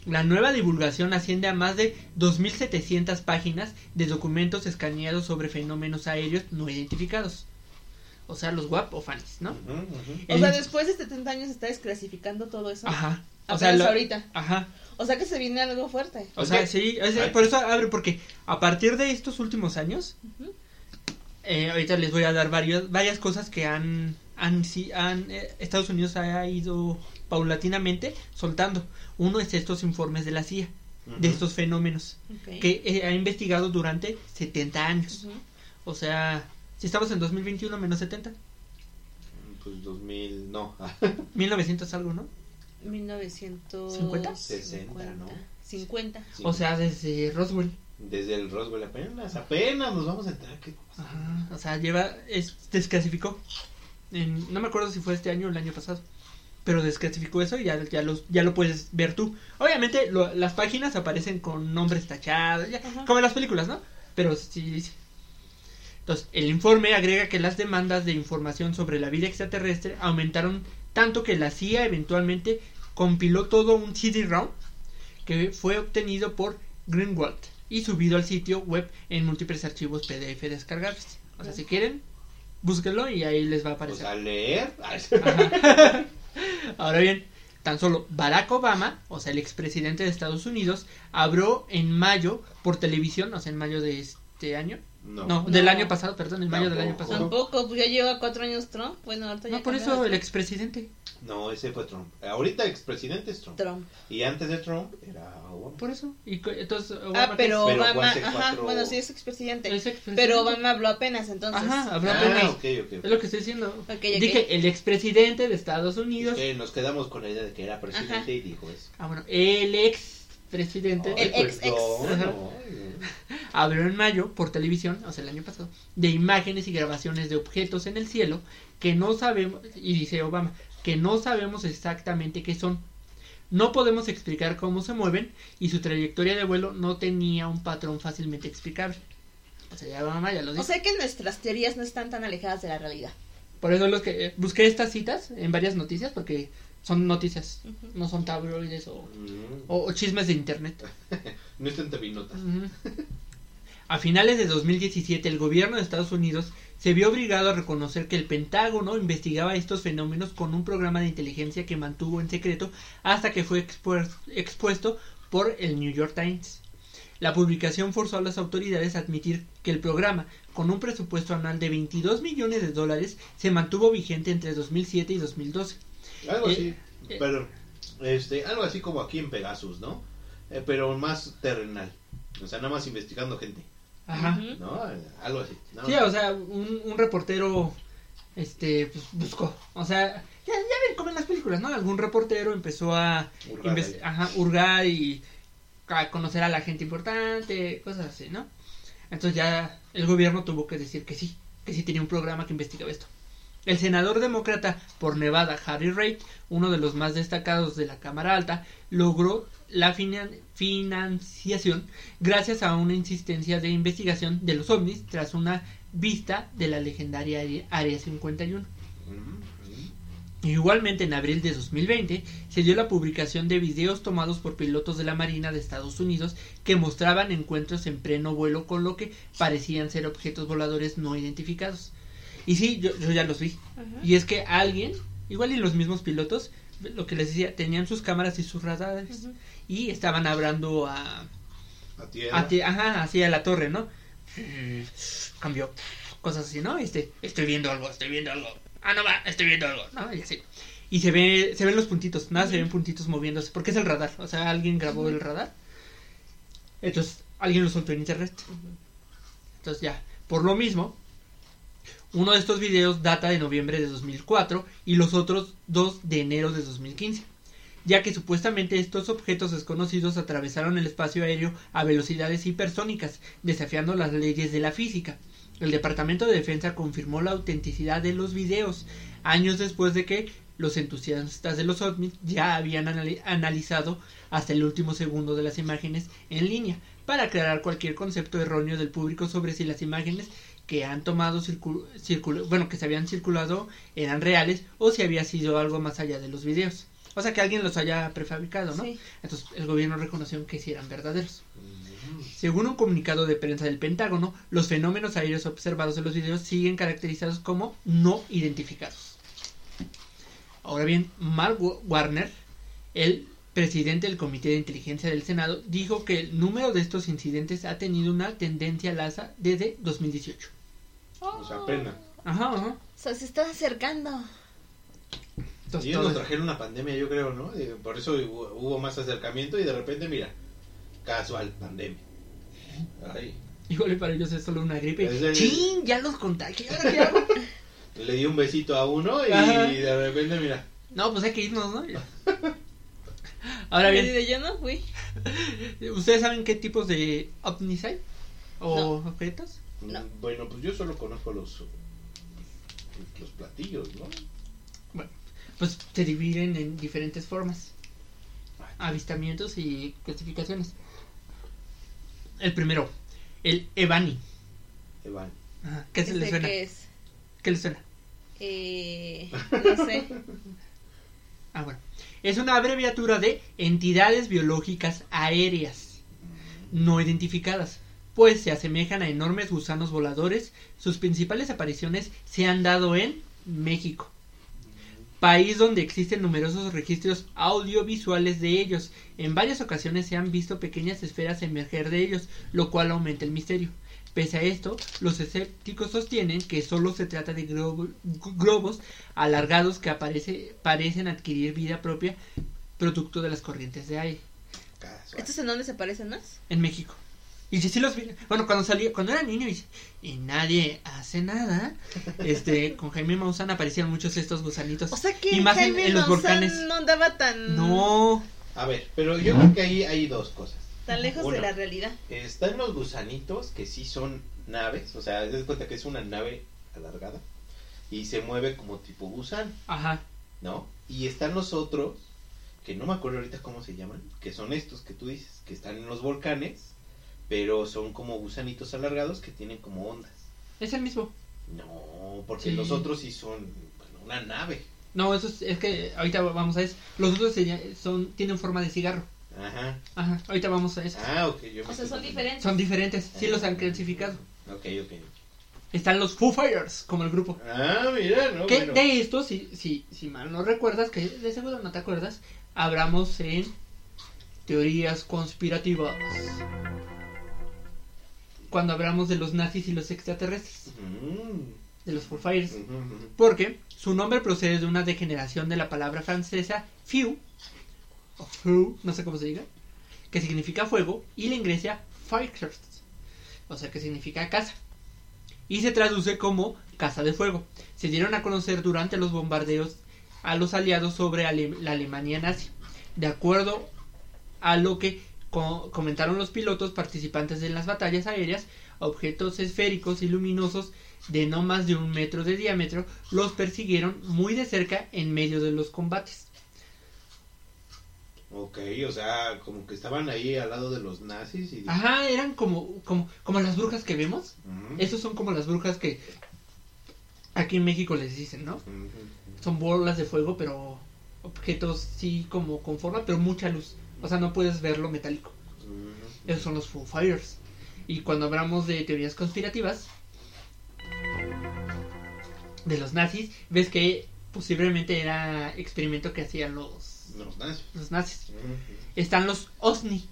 La nueva divulgación asciende a más de 2.700 páginas de documentos escaneados sobre fenómenos aéreos no identificados. O sea, los WAP o FANIS, ¿no? O El- sea, después de 70 años se está desclasificando todo eso. Ajá. O sea, la- ahorita. Ajá. O sea que se viene algo fuerte. O sea, sí, es- por eso abre, porque a partir de estos últimos años, eh, ahorita les voy a dar varios, varias cosas que han, han, sí, han eh, Estados Unidos ha ido paulatinamente soltando. Uno es estos informes de la CIA, de estos fenómenos, que eh, ha investigado durante 70 años. O sea, si estamos en 2021 menos 70, Pues 2000, no. 1900 algo, ¿no? 1950. 60, ¿no? 50. Sí. O sea, desde Roswell. Desde el Roswell apenas, apenas nos vamos a enterar que... Ajá, o sea, lleva, es, desclasificó. En, no me acuerdo si fue este año o el año pasado. Pero desclasificó eso y ya, ya, los, ya lo puedes ver tú. Obviamente lo- las páginas aparecen con nombres tachados, ya, como en las películas, ¿no? Pero sí, sí. Entonces, el informe agrega que las demandas de información sobre la vida extraterrestre aumentaron tanto que la CIA eventualmente compiló todo un CD-ROM que fue obtenido por Greenwald y subido al sitio web en múltiples archivos PDF descargables. O sea, si quieren, búsquenlo y ahí les va a Pues aparecer. a leer. Ahora bien, tan solo Barack Obama, o sea, el expresidente de Estados Unidos, abrió en mayo por televisión, o sea, en mayo de este año. No. No, del No. año pasado, perdón, en mayo del año Tampoco. pasado. Tampoco, pues ya lleva cuatro años Trump. Bueno, ahorita ya No, por eso el expresidente. No, ese fue Trump. Ahorita expresidente es Trump. Trump. Y antes de Trump era Obama. Por eso. Y entonces, Obama, Ah, ¿qué pero Pero Obama, hace ajá, cuatro- bueno, sí es expresidente. es? Es expresidente. Pero Obama habló apenas, entonces. Ajá, habló Ah, apenas. ok, ok. Es lo que estoy diciendo. Dije el expresidente de Estados Unidos. Que nos quedamos con la idea de que era presidente Ajá. y dijo eso. Ah, bueno, el expresidente El Ay, ex, ex. en mayo por televisión, o sea, el año pasado, de imágenes y grabaciones de objetos en el cielo que no sabemos, y dice Obama, que no sabemos exactamente qué son. No podemos explicar cómo se mueven y su trayectoria de vuelo no tenía un patrón fácilmente explicable. O sea, ya Obama ya lo O dijo. sea que nuestras teorías no están tan alejadas de la realidad. Por eso los que eh, busqué estas citas en varias noticias porque son noticias, no son tabloides o, Mm. o- o chismes de internet. No está en Tevinotas. Ujú. A finales de 2017, el gobierno de Estados Unidos se vio obligado a reconocer que el Pentágono investigaba estos fenómenos con un programa de inteligencia que mantuvo en secreto hasta que fue expuesto por el New York Times. La publicación forzó a las autoridades a admitir que el programa, con un presupuesto anual de 22 millones de dólares, se mantuvo vigente entre 2007 y 2012. Algo así. eh. Pero, este, algo así como aquí en Pegasus, ¿no? Eh, pero más terrenal. O sea, nada más investigando gente. Ajá. ¿No? Algo así. ¿no? Sí, o sea, un, un reportero este pues, buscó, o sea, ya, ya ven como en las películas, ¿no? Algún reportero empezó a Hurgar ajá, hurgar y a conocer a la gente importante, cosas así, ¿no? Entonces ya el gobierno tuvo que decir que sí, que sí tenía un programa que investigaba esto. El senador demócrata por Nevada, Harry Reid, uno de los más destacados de la Cámara Alta, logró la finan- financiación gracias a una insistencia de investigación de los ovnis tras una vista de la legendaria Área- Área 51. Mm, mm. Igualmente en abril de 2020 se dio la publicación de videos tomados por pilotos de la Marina de Estados Unidos que mostraban encuentros en pleno vuelo con lo que parecían ser objetos voladores no identificados. Y sí, yo, yo ya los vi. Ajá. Y es que alguien, igual y los mismos pilotos, lo que les decía, tenían sus cámaras y sus radares y estaban hablando a, A tierra. a ti- ajá, así a la torre, ¿no? Cambió, cosas así, ¿no? Este, estoy viendo algo, estoy viendo algo. Ah, no va, estoy viendo algo, ¿no? Y así. Y se ve, se ven los puntitos, nada, se ven puntitos moviéndose, porque es el radar, o sea, alguien grabó el radar. Entonces, alguien lo soltó en internet. Entonces ya, por lo mismo, uno de estos videos data de noviembre de 2004 y los otros dos de enero de 2015, ya que supuestamente estos objetos desconocidos atravesaron el espacio aéreo a velocidades hipersónicas, desafiando las leyes de la física. El Departamento de Defensa confirmó la autenticidad de los videos, años después de que los entusiastas de los ovnis ya habían anali- analizado hasta el último segundo de las imágenes en línea, para aclarar cualquier concepto erróneo del público sobre si las imágenes que han tomado circu- circul- bueno que se habían circulado eran reales o si había sido algo más allá de los videos. O sea que alguien los haya prefabricado no Sí. entonces el gobierno reconoció que sí eran verdaderos. Mm. según un comunicado de prensa del Pentágono los fenómenos aéreos observados en los videos siguen caracterizados como no identificados. Ahora bien Mark Wa- Warner el presidente del Comité de Inteligencia del Senado dijo que el número de estos incidentes ha tenido una tendencia al alza desde 2018 O sea, apenas. Ajá, ajá. O sea, se está acercando. Entonces, Y ellos todo- nos trajeron una pandemia, yo creo, ¿no? Y por eso hubo, hubo más acercamiento y de repente, mira, casual, pandemia. Ay, Igual y para ellos es solo una gripe. El- ¡Chin! Ya los contagié. ¿Ahora qué hago? le di un besito a uno y de repente, mira, No, pues hay que irnos, ¿no? Ahora Y bien, de yo no fui. ¿ustedes saben qué tipos de ovnis hay? ¿O objetos? No. bueno, pues yo solo conozco los, los platillos, ¿no? Pues se dividen en diferentes formas. Avistamientos y clasificaciones. El primero, el Evani. Evan. Ajá, ¿Qué se le ¿Ese suena? qué es? ¿Qué le suena? Eh, no sé. Ah, bueno. Es una abreviatura de entidades biológicas aéreas no identificadas, pues se asemejan a enormes gusanos voladores. Sus principales apariciones se han dado en México, país donde existen numerosos registros audiovisuales de ellos. En varias ocasiones se han visto pequeñas esferas emerger de ellos, lo cual aumenta el misterio. Pese a esto, los escépticos sostienen que solo se trata de globo- globos alargados que aparece- parecen adquirir vida propia producto de las corrientes de aire. ¿Estos en dónde se parecen más? en México. Y si sí los vi, bueno, cuando salía, cuando era niño y, y nadie hace nada, este, con Jaime Maussan aparecían muchos estos gusanitos. O sea que y más en, Jaime en los Maussan volcanes. no andaba tan, No, A ver, pero yo creo que ahí hay dos cosas. tan lejos de la realidad. Están los gusanitos que sí son naves, o sea, te das cuenta que es una nave alargada y se mueve como tipo gusano, ajá, ¿no? Y están los otros, que no me acuerdo ahorita cómo se llaman, que son estos que tú dices, que están en los volcanes, pero son como gusanitos alargados que tienen como ondas. es el mismo. No, porque Sí. los otros sí son bueno, una nave. No, eso es, es que ahorita vamos a eso. Los otros son, tienen forma de cigarro. Ajá. Ajá, ahorita vamos a eso. Ah, ok. Yo O sea, son diferentes. Son diferentes, sí los han clasificado. Ok, ok. Están los Foo Fighters, como el grupo. Ah, mira, no, que bueno. de esto, si, si, si mal no recuerdas, que de seguro no te acuerdas, hablamos en teorías conspirativas. Cuando hablamos de los nazis y los extraterrestres, Mm, de los Foo Fighters. Porque su nombre procede de una degeneración de la palabra francesa few, o feu, no sé cómo se diga, que significa fuego, y la inglesa fighters, o sea que significa casa. Y se traduce como casa de fuego. Se dieron a conocer durante los bombardeos a los aliados sobre Ale- la Alemania nazi. De acuerdo a lo que co- comentaron los pilotos participantes en las batallas aéreas, objetos esféricos y luminosos de no más de un metro de diámetro los persiguieron muy de cerca en medio de los combates. Ok, o sea, como que estaban ahí al lado de los nazis y... Ajá, eran como, como, como las brujas que vemos. Esos son como las brujas que aquí en México les dicen, ¿no? Son bolas de fuego, pero objetos sí como con forma, pero mucha luz. O sea, no puedes verlo metálico. Ujú. Esos son los Foo Fighters. Y cuando hablamos de teorías conspirativas de los nazis, ves que posiblemente era experimento que hacían los, Los nazis. los nazis. Están los OSNI,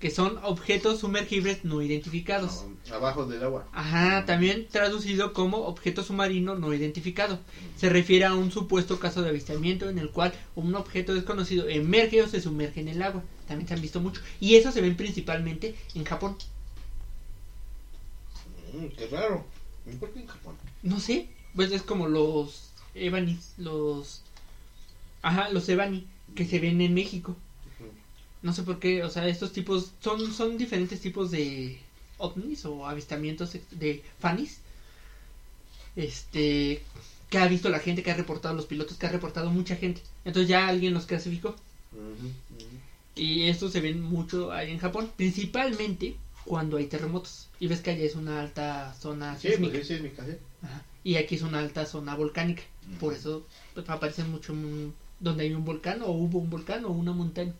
que son objetos sumergibles no identificados. Abajo del agua. Ajá, también traducido como objeto submarino no identificado. Se refiere a un supuesto caso de avistamiento en el cual un objeto desconocido emerge o se sumerge en el agua. También se han visto mucho. Y eso se ven principalmente en Japón. Mm, qué raro. ¿Y por qué en Japón? No sé, pues es como los Ebanis, los... Ajá, los Ebani, que se ven en México. No sé por qué, o sea, estos tipos son, son diferentes tipos de ovnis o avistamientos de fanis. Este, que ha visto la gente, que ha reportado los pilotos, que ha reportado mucha gente. Entonces ya alguien los clasificó. Y estos se ven mucho ahí en Japón, principalmente cuando hay terremotos. Y ves que allá es una alta zona Sí, sísmica. pues sí. Ajá. Y aquí es una alta zona volcánica. Por eso pues, aparecen mucho mm, donde hay un volcán o hubo un volcán o una montaña.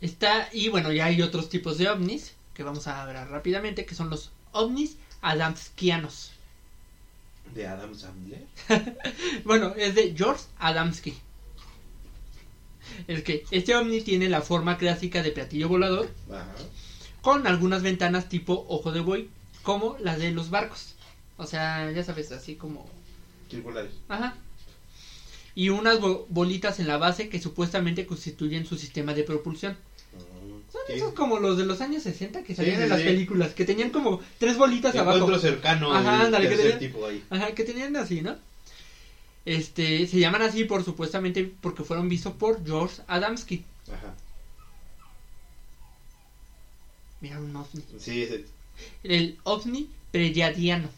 Está, y bueno, ya hay otros tipos de ovnis que vamos a ver rápidamente, que son los ovnis adamskianos. De Adam Sandler. Bueno, es de George Adamski. Es que este ovni tiene la forma clásica de platillo volador, Ajá. con algunas ventanas tipo ojo de buey, como las de los barcos. O sea, ya sabes, así como Circulares. Ajá. Y unas bo- bolitas en la base que supuestamente constituyen su sistema de propulsión. Son sí. esos como los de los años 60 que salían sí, en las películas, que tenían como tres bolitas abajo. Encuentro cercano Ajá, ándale, que tercer tenía- tipo ahí. Ajá, que tenían así, ¿no? Este, se llaman así por supuestamente porque fueron vistos por George Adamski. Ajá. Mira un ovni. Sí, ese. El ovni preyadiano.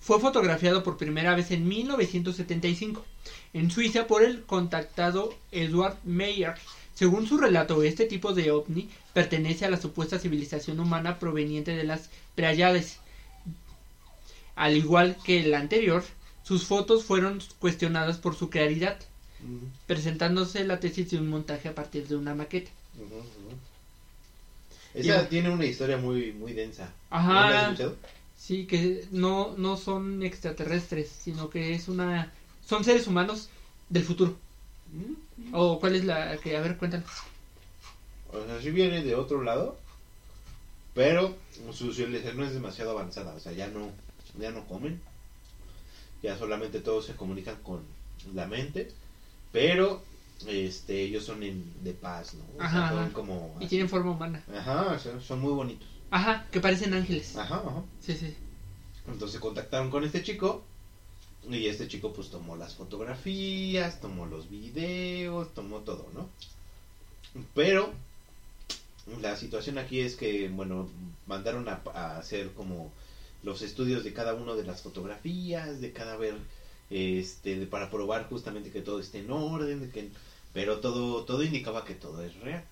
Fue fotografiado por primera vez en 1975 en Suiza por el contactado Edward Meyer. Según su relato, este tipo de ovni pertenece a la supuesta civilización humana proveniente de las Pleiades. Al igual que el anterior, sus fotos fueron cuestionadas por su claridad, presentándose la tesis de un montaje a partir de una maqueta. ujú. Esa Y- tiene una historia muy muy densa. Ajá. ¿No la has escuchado? Sí, que no, no son extraterrestres, sino que es una... Son seres humanos del futuro. Mm. ¿O cuál es la que... A ver, cuéntanos. O sea, sí viene de otro lado, pero su civilización no es demasiado avanzada, o sea, ya no, ya no comen, ya solamente todos se comunican con la mente, pero este ellos son en, de paz, ¿no? O sea, Ajá, como Y tienen forma humana. Ajá, o sea, son muy bonitos. Ajá, que parecen ángeles. Ajá, ajá. Sí, sí. Entonces contactaron con este chico y este chico pues tomó las fotografías, tomó los videos, tomó todo, ¿no? Pero la situación aquí es que, bueno, mandaron a, a hacer como los estudios de cada una de las fotografías, de cada ver, este, para probar justamente que todo esté en orden, de que, pero todo, todo indicaba que todo es real.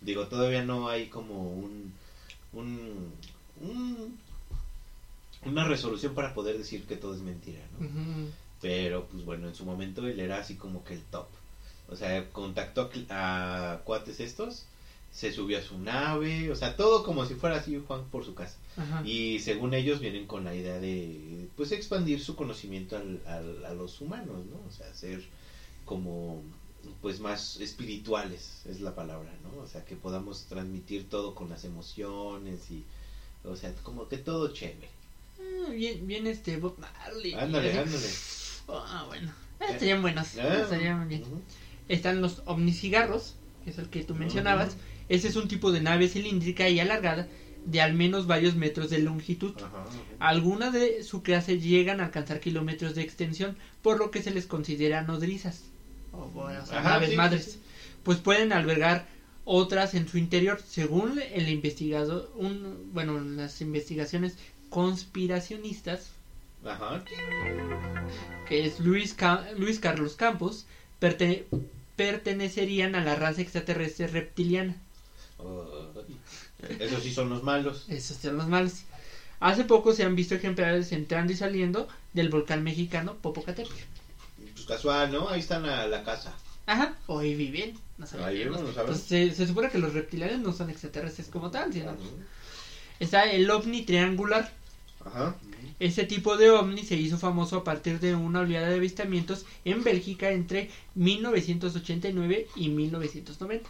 Digo, todavía no hay como un, un, un- una resolución para poder decir que todo es mentira, ¿no? Pero, pues bueno, en su momento él era así como que el top. O sea, contactó a cuates estos, se subió a su nave, o sea, todo como si fuera así Juan por su casa. Ajá. Y según ellos vienen con la idea de, pues, expandir su conocimiento al, al- a los humanos, ¿no? O sea, ser como, pues, más espirituales, es la palabra, ¿no? O sea, que podamos transmitir todo con las emociones y, o sea, como que todo chévere. Ah, bien, bien este Bob Marley. Ándale, ándale. Ah, bueno. Estarían buenos. Ah, Estarían bien. Están los omnicigarros, que es el que tú mencionabas. Ujú. Ese es un tipo de nave cilíndrica y alargada de al menos varios metros de longitud. Ajá, ajá. Algunas de su clase llegan a alcanzar kilómetros de extensión, por lo que se les considera nodrizas. O, bueno, o sea, Ajá, naves sí, madres. sí, sí. Pues pueden albergar otras en su interior, según el investigado, un, bueno, las investigaciones conspiracionistas, Ajá. que es Luis, Ca- Luis Carlos Campos, perte- pertenecerían a la raza extraterrestre reptiliana. Ay, esos sí son los malos. Esos son los malos. Hace poco se han visto ejemplares entrando y saliendo del volcán mexicano Popocatépetl. Casual, ¿no? Ahí están a la casa. Ajá, hoy viven. No Ahí no sabemos. Pues se, se supone que los reptilianos no son extraterrestres como tal, sino está el ovni triangular. Ajá. Este tipo de ovni se hizo famoso a partir de una oleada de avistamientos en Bélgica entre 1989 y 1990.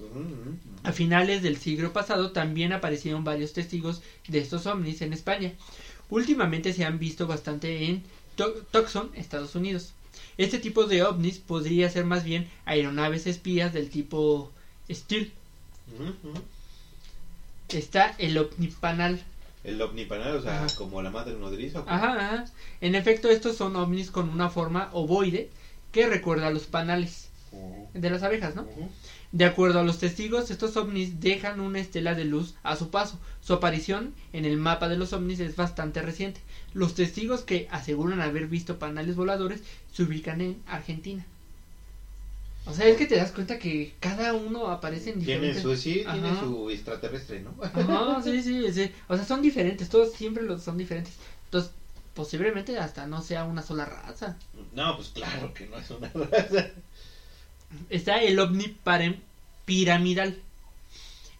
Ujú, ujú. A finales del siglo pasado también aparecieron varios testigos de estos ovnis en España. Últimamente se han visto bastante en Tucson, Estados Unidos. Este tipo de ovnis podría ser más bien aeronaves espías del tipo Steel. Está el ovnipanal. El omnipanal, o sea, Ajá. como la madre nodriza. Ajá, ajá. En efecto, estos son ovnis con una forma ovoide que recuerda a los panales de las abejas, ¿no? De acuerdo a los testigos, estos ovnis dejan una estela de luz a su paso. Su aparición en el mapa de los ovnis es bastante reciente. Los testigos que aseguran haber visto panales voladores se ubican en Argentina. O sea, es que te das cuenta que cada uno aparece en Tiene diferentes... su, sí, tiene su extraterrestre, ¿no? Ajá, sí, sí, sí. O sea, son diferentes, todos siempre los son diferentes. Entonces, posiblemente hasta no sea una sola raza. No, pues claro que no es una raza. Está el ovni piramidal.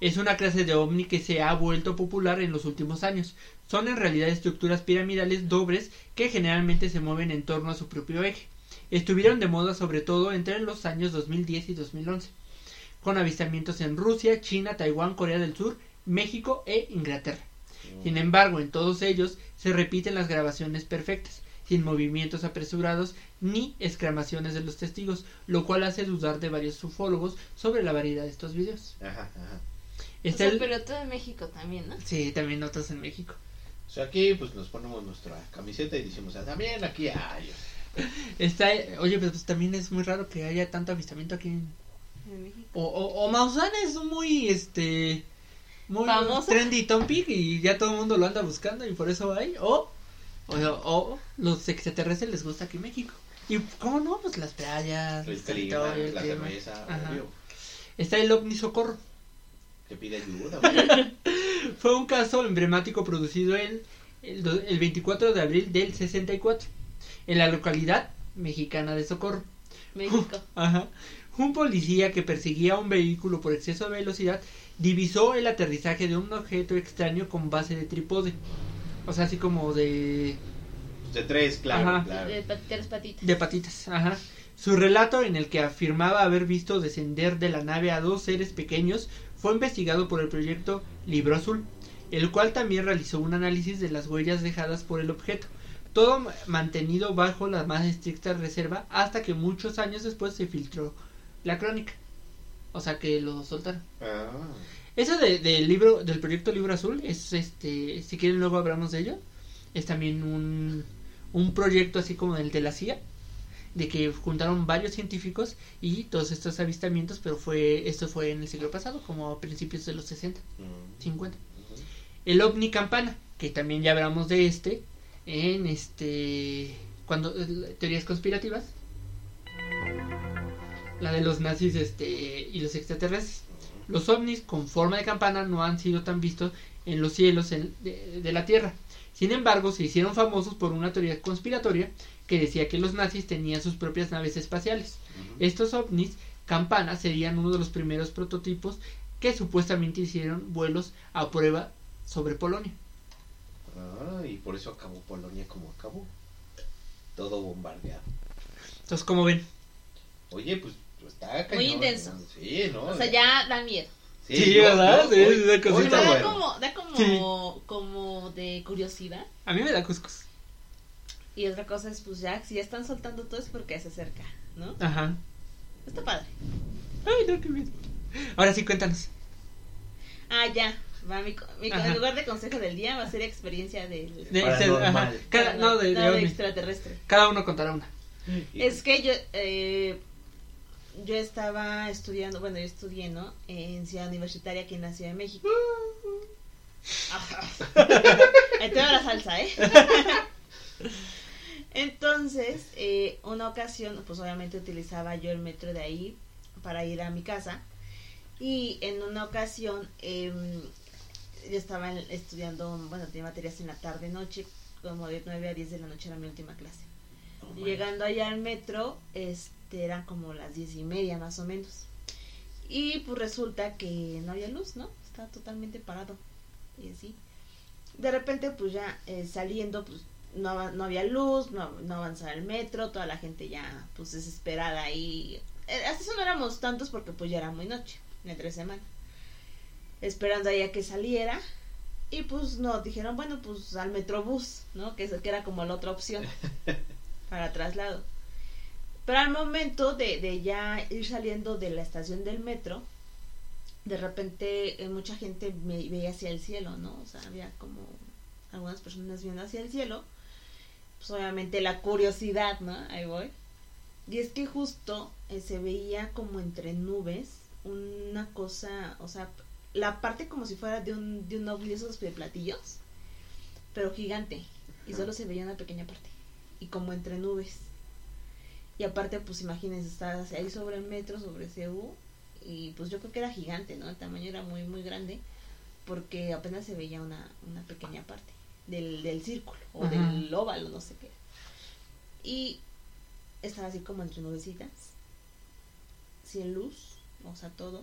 Es una clase de ovni que se ha vuelto popular en los últimos años. Son en realidad estructuras piramidales dobles que generalmente se mueven en torno a su propio eje. Estuvieron de moda sobre todo entre los años 2010 y 2011, con avistamientos en Rusia, China, Taiwán, Corea del Sur, México e Inglaterra. Sin embargo, en todos ellos se repiten las grabaciones perfectas, sin movimientos apresurados ni exclamaciones de los testigos, lo cual hace dudar de varios ufólogos sobre la variedad de estos videos. Ajá, ajá. O Está sea, el- pero todo en México también, ¿no? Sí, también notas en México. O sea, aquí pues nos ponemos nuestra camiseta y decimos, ah, también aquí hay. Está, oye, pero pues también es muy raro que haya tanto avistamiento aquí en... En México. O, o, o Maussan es muy, este... Muy Famosa. trendy topic y ya todo el mundo lo anda buscando y por eso hay. O, o, o los extraterrestres les gusta aquí México. Y cómo no, pues las playas, El el clima, territorio, el la clima. cerveza, obvio. Está el ovni socorro. Que pide ayuda. güey. Fue un caso emblemático producido el, el, do- el 24 de abril del 64. en la localidad mexicana de Socorro. México. Ajá. Un policía que perseguía un vehículo por exceso de velocidad divisó el aterrizaje de un objeto extraño con base de trípode. O sea, así como de, De tres, claro, Ajá. claro. De de patitas. de patitas. Ajá. Su relato en el que afirmaba haber visto descender de la nave a dos seres pequeños fue investigado por el proyecto Libro Azul, el cual también realizó un análisis de las huellas dejadas por el objeto, todo ma- mantenido bajo la más estricta reserva hasta que muchos años después se filtró la crónica. O sea que lo soltaron. Ah, Eso de- del libro, del proyecto Libro Azul, es este, si quieren luego hablamos de ello. Es también un, un proyecto así como el de la CIA, de que juntaron varios científicos y todos estos avistamientos, pero fue, esto fue en el siglo pasado, como a principios de los 60, mm, 50. ujú. El ovni campana, que también ya hablamos de este, en este, cuando, eh, teorías conspirativas. La de los nazis este, y los extraterrestres. Los ovnis con forma de campana no han sido tan vistos en los cielos en- de, de la Tierra. Sin embargo, se hicieron famosos por una teoría conspiratoria que decía que los nazis tenían sus propias naves espaciales. Estos ovnis campana serían uno de los primeros prototipos que supuestamente hicieron vuelos a prueba sobre Polonia. Ah, y por eso acabó Polonia como acabó. Todo bombardeado. Entonces, como ven, Oye, pues pues, está cañón. Muy intenso. Sí, ¿no? O sea, ya da miedo. Sí, yo- ¿verdad? Sí, hoy- da hoy cosita. Da bueno. como, da como, Sí. como de curiosidad. a mí me da cuscos. Y otra cosa es, pues ya, si ya están soltando todo es porque se acerca, ¿no? Ajá. Está padre. Ay, no, qué bien. Ahora sí, cuéntanos. Ah, ya. Va, mi, co- mi en lugar de consejo del día va a ser experiencia del... De, Paranormal. ajá, cada, no, de, no, extraterrestre. Cada uno contará una. Y- Es que yo, eh, yo estaba estudiando, bueno, yo estudié, ¿no? En Ciudad Universitaria aquí en la Ciudad de México. Ajá. Ahí te va la salsa, ¿eh? Entonces, eh, una ocasión, pues obviamente utilizaba yo el metro de ahí para ir a mi casa. Y en una ocasión, em, yo estaba estudiando, bueno, tenía materias en la tarde-noche, como de 9 a 10 de la noche era mi última clase. Oh. Llegando allá al metro, este, eran como las diez y media más o menos. Y pues resulta que no había luz, ¿no? Estaba totalmente parado. Y así. De repente, pues ya eh, saliendo, pues no, no había luz, no, no avanzaba el metro, toda la gente ya pues desesperada ahí. Eh, hasta eso no éramos tantos porque pues ya era muy noche, entre semana. Esperando ahí a que saliera. Y pues nos dijeron, bueno, pues al metrobús, ¿no? Que, que era como la otra opción para traslado. Pero al momento de, de ya ir saliendo de la estación del metro, de repente eh, mucha gente me veía hacia el cielo, ¿no? O sea, había como algunas personas viendo hacia el cielo. Pues obviamente la curiosidad, ¿no? Ahí voy. Y es que justo eh, se veía como entre nubes una cosa, o sea, la parte como si fuera de un, de un ovni esos de platillos, pero gigante. Y solo se veía una pequeña parte. Y como entre nubes. Y aparte, pues imagínense, estar ahí sobre el metro, sobre CU. Y pues yo creo que era gigante, ¿no? El tamaño era muy, muy grande. Porque apenas se veía una, una pequeña parte del, del círculo o Ajá. del óvalo, no sé qué. Y estaba así como entre nubecitas. Sin luz, o sea, todo.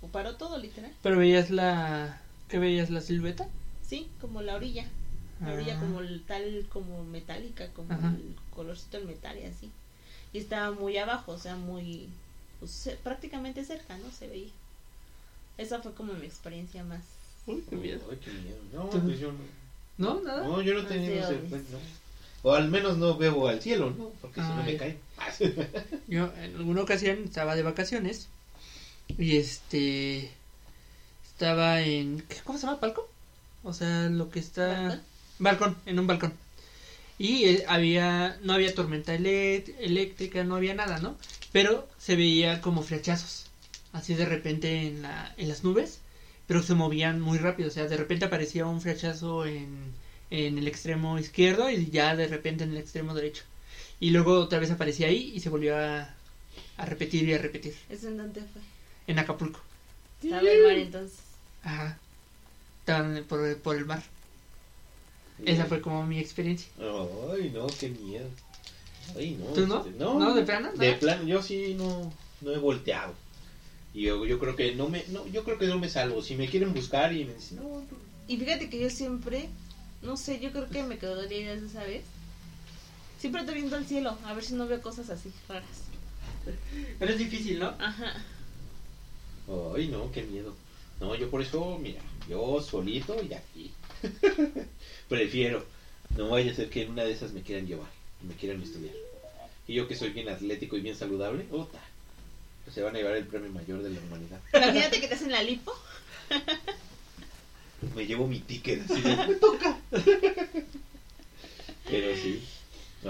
Como paró todo, literal. Pero veías la... ¿Qué veías? ¿La silueta? Sí, como la orilla. La orilla Ah. como el, tal, como metálica, como Ajá. el colorcito del metal y así. Y estaba muy abajo, o sea, muy, pues, prácticamente cerca, ¿no? Se veía. Esa fue como mi experiencia más. Uy, qué miedo. Ay, qué miedo. No, pues yo no. ¿No? ¿Nada? No, yo no tenía ese pues. O al menos no veo al cielo, ¿no? Porque si no me cae. Yo en alguna ocasión estaba de vacaciones y este estaba en ¿qué- ¿cómo se llama? ¿Palco? O sea, lo que está ¿Balcón? balcón, en un balcón. Y eh, había no había tormenta eléctrica, no había nada, ¿no? Pero se veía como flechazos, así de repente en la en las nubes, pero se movían muy rápido, o sea, de repente aparecía un flechazo en en el extremo izquierdo y ya de repente en el extremo derecho. Y luego otra vez aparecía ahí y se volvió a, a repetir y a repetir. ¿Eso en dónde fue? En Acapulco. Estaba el mar entonces. Ajá. Estaban por, por el mar. Esa fue como mi experiencia. Ay, no, qué miedo. Ay, no, ¿Tú no? este, no, ¿No, de plano? De plano, yo sí no, no he volteado. Y yo, yo creo que no me, no, yo creo que no me salvo. Si me quieren buscar y me dicen, no, Y fíjate que yo siempre, no sé, yo creo que me de esa vez. Siempre estoy viendo al cielo, a ver si no veo cosas así raras. Pero es difícil, ¿no? Ajá. ay, no, qué miedo. No, yo por eso, mira, yo solito y aquí. Prefiero. No vaya a ser que en una de esas me quieran llevar me quieran estudiar. Y yo que soy bien atlético y bien saludable, ota, pues se van a llevar el premio mayor de la humanidad. Imagínate que te hacen la lipo. Me llevo mi ticket así de, me toca. Pero sí.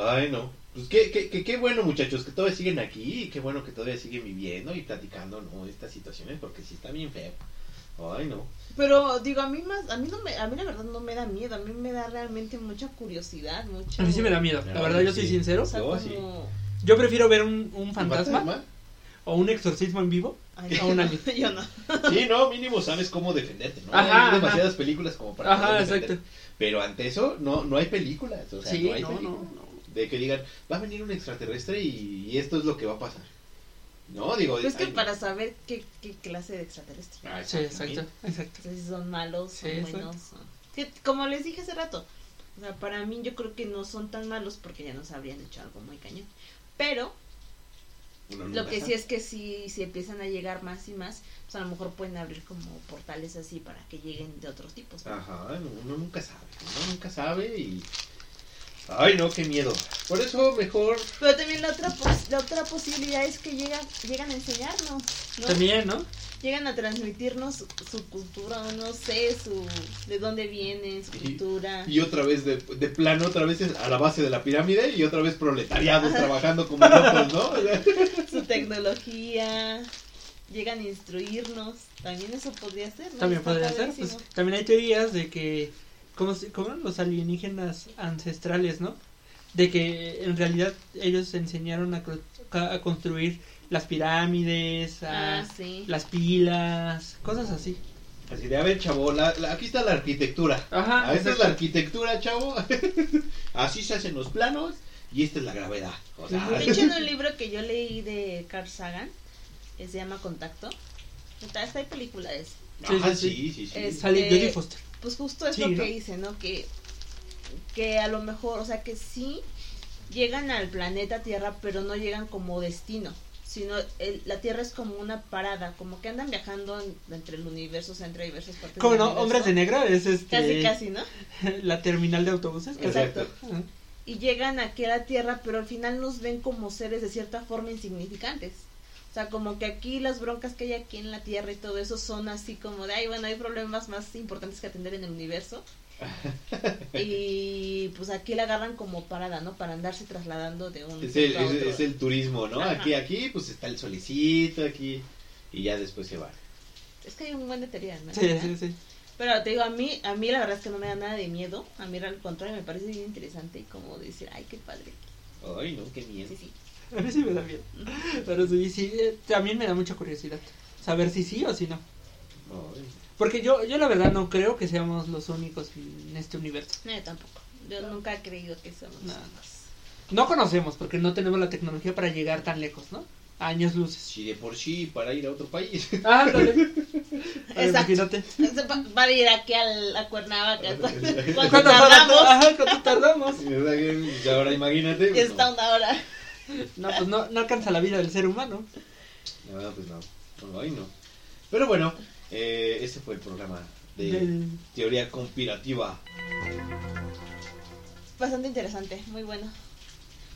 Ay, no. Pues qué, qué, qué, qué bueno, muchachos, que todavía siguen aquí. Y qué bueno que todavía siguen viviendo y platicando, ¿no? Estas situaciones, porque sí está bien feo. Ay, no. Pero digo, a mí más, a mí no me, a mí la verdad no me da miedo, a mí me da realmente mucha curiosidad, mucho. A mí sí me da miedo. La verdad, yo soy sincero. O sea, Yo como... sí. Yo prefiero ver un, un ¿Un fantasma o un exorcismo en vivo Ay, a un alien. yo no. Sí, no, mínimo sabes cómo defenderte, ¿no? Ajá, hay ajá. demasiadas películas como para Ajá, exacto. defenderte. Pero ante eso, no, no hay películas. O sea, Sí, no hay no, películas. no, no. De que digan, va a venir un extraterrestre y, y esto es lo que va a pasar. No, digo. Pues es que ay, para saber qué, qué clase de extraterrestre. Ah, Sí, exactamente. exacto, exacto. Son malos, son Sí, buenos. son- Que, como les dije hace rato, o sea, para mí yo creo que no son tan malos porque ya nos habrían hecho algo muy cañón. Pero lo que sí es que si, si empiezan a llegar más y más, pues a lo mejor pueden abrir como portales así para que lleguen de otros tipos. ¿no? Ajá, no, uno nunca sabe. Uno nunca sabe y. Ay, no, qué miedo. Por eso mejor. Pero también la otra pos- la otra posibilidad es que llegan llegan a enseñarnos, ¿no? También, ¿no? Llegan a transmitirnos su, su cultura, o no sé, su de dónde vienen, su Y- cultura. Y otra vez de, de plano, otra vez a la base de la pirámide y otra vez proletariados trabajando como locos, ¿no? su tecnología, llegan a instruirnos, también eso podría ser, ¿no? También Está podría ser. Pues, también hay teorías de que. ¿Cómo, se- cómo los alienígenas ancestrales, no? De que en realidad ellos enseñaron a, a construir las pirámides, a Ah, sí. las pilas, cosas así. Así de, a ver, chavo, la- la- aquí está la arquitectura. Ajá, Ah, esta es la arquitectura, chavo. Así se hacen los planos y esta es la gravedad. O sea, De hecho, en un libro que yo leí de Carl Sagan, que se llama Contacto, está, está hay película de eso. ajá, sí, sí, sí, sí. Es- Sale Este, Jodie Foster. Pues justo es Sí, lo ¿no? que dice, ¿no? Que, que a lo mejor, o sea, que sí llegan al planeta Tierra, pero no llegan como destino, sino el- la Tierra es como una parada, como que andan viajando en- entre el universo, o sea, entre diversas partes ¿Cómo del no? Hombres de negro es este. Casi, casi, ¿no? La terminal de autobuses. Exacto. Y llegan aquí a la Tierra, pero al final nos ven como seres de cierta forma insignificantes. O sea, como que aquí las broncas que hay aquí en la Tierra y todo eso son así como de, ay, bueno, hay problemas más importantes que atender en el universo. y pues aquí la agarran como parada, ¿no? Para andarse trasladando de un Es el, a es, otro. es el turismo, ¿no? Ajá. Aquí, aquí, pues está el solecito, aquí. Y ya después se va. Es que hay un buen de teorías, ¿no? Sí, sí, sí. Pero te digo, a mí, a mí la verdad es que no me da nada de miedo. A mí al contrario me parece bien interesante y como decir, ay, qué padre. Ay, no, qué miedo. Sí, sí. A mí sí me da miedo. Pero sí, sí, eh, también me da mucha curiosidad. Saber si sí o si no. Porque yo, yo la verdad no creo que seamos los únicos en este universo. No, yo tampoco. Yo nunca he creído que somos No, los no. únicos. No conocemos porque no tenemos la tecnología para llegar tan lejos, ¿no? A años luces. Si de por sí para ir a otro país. Ah, dale. Exacto. Imagínate. Pa- Para ir aquí al, a Cuernavaca. ¿Cuánto ¿Cuánto tardamos? Ajá, ¿cuánto tardamos? Y ahora imagínate. Y pues, está no. una hora. No, pues no, no alcanza la vida del ser humano. No, pues no. No, Ay, no. Pero bueno, eh, ese fue el programa de teoría conspirativa. Bastante interesante, muy bueno.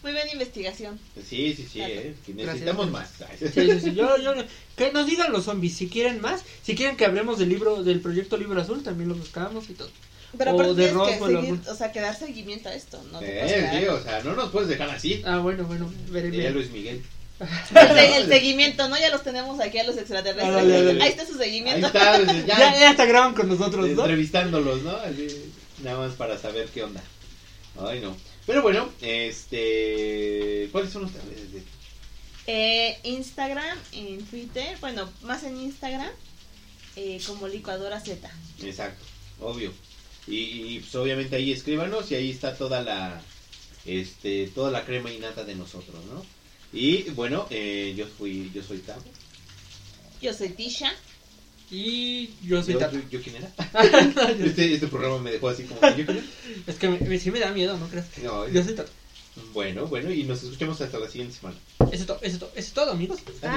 Muy buena investigación. Sí, sí, sí, eh, que necesitamos más. Sí, sí, sí. Yo, yo, que nos digan los zombies si quieren más. Si quieren que hablemos del libro, del proyecto Libro Azul, también lo buscamos y todo. Pero O aparte de que seguir, o sea, que dar seguimiento a esto, ¿no? te Eh, quedar- sí, o sea, no nos puedes dejar así. Ah, bueno, bueno, veré. Luis Miguel. El, se- el seguimiento, ¿no? Ya los tenemos aquí a los extraterrestres. Ah, dale, dale. Ahí está su Ahí seguimiento. está, pues, Ya, ya, ya hasta graban con nosotros, ¿no? entrevistándolos, ¿no? Así, nada más para saber qué onda. Ay, no. Pero bueno, este. ¿Cuáles son nuestras redes de Eh, Instagram, en Twitter, bueno, más en Instagram, eh, como licuadora Z. Exacto, obvio. Y, y, pues obviamente ahí escríbanos y ahí está toda la este, toda la crema innata de nosotros, ¿no? Y bueno, eh, yo fui, yo soy Tavo. Yo soy Tisha. Y yo soy Yo, Tato. yo- ¿yo quién era? Yo- Este, este programa me dejó así como, ¿yo quién era? es que me, me- sí me da miedo, ¿no crees? No, Yo soy Tato. bueno, bueno, y nos escuchamos hasta la siguiente semana. Eso es todo, eso es todo, eso es todo, amigos. Adiós. Bye.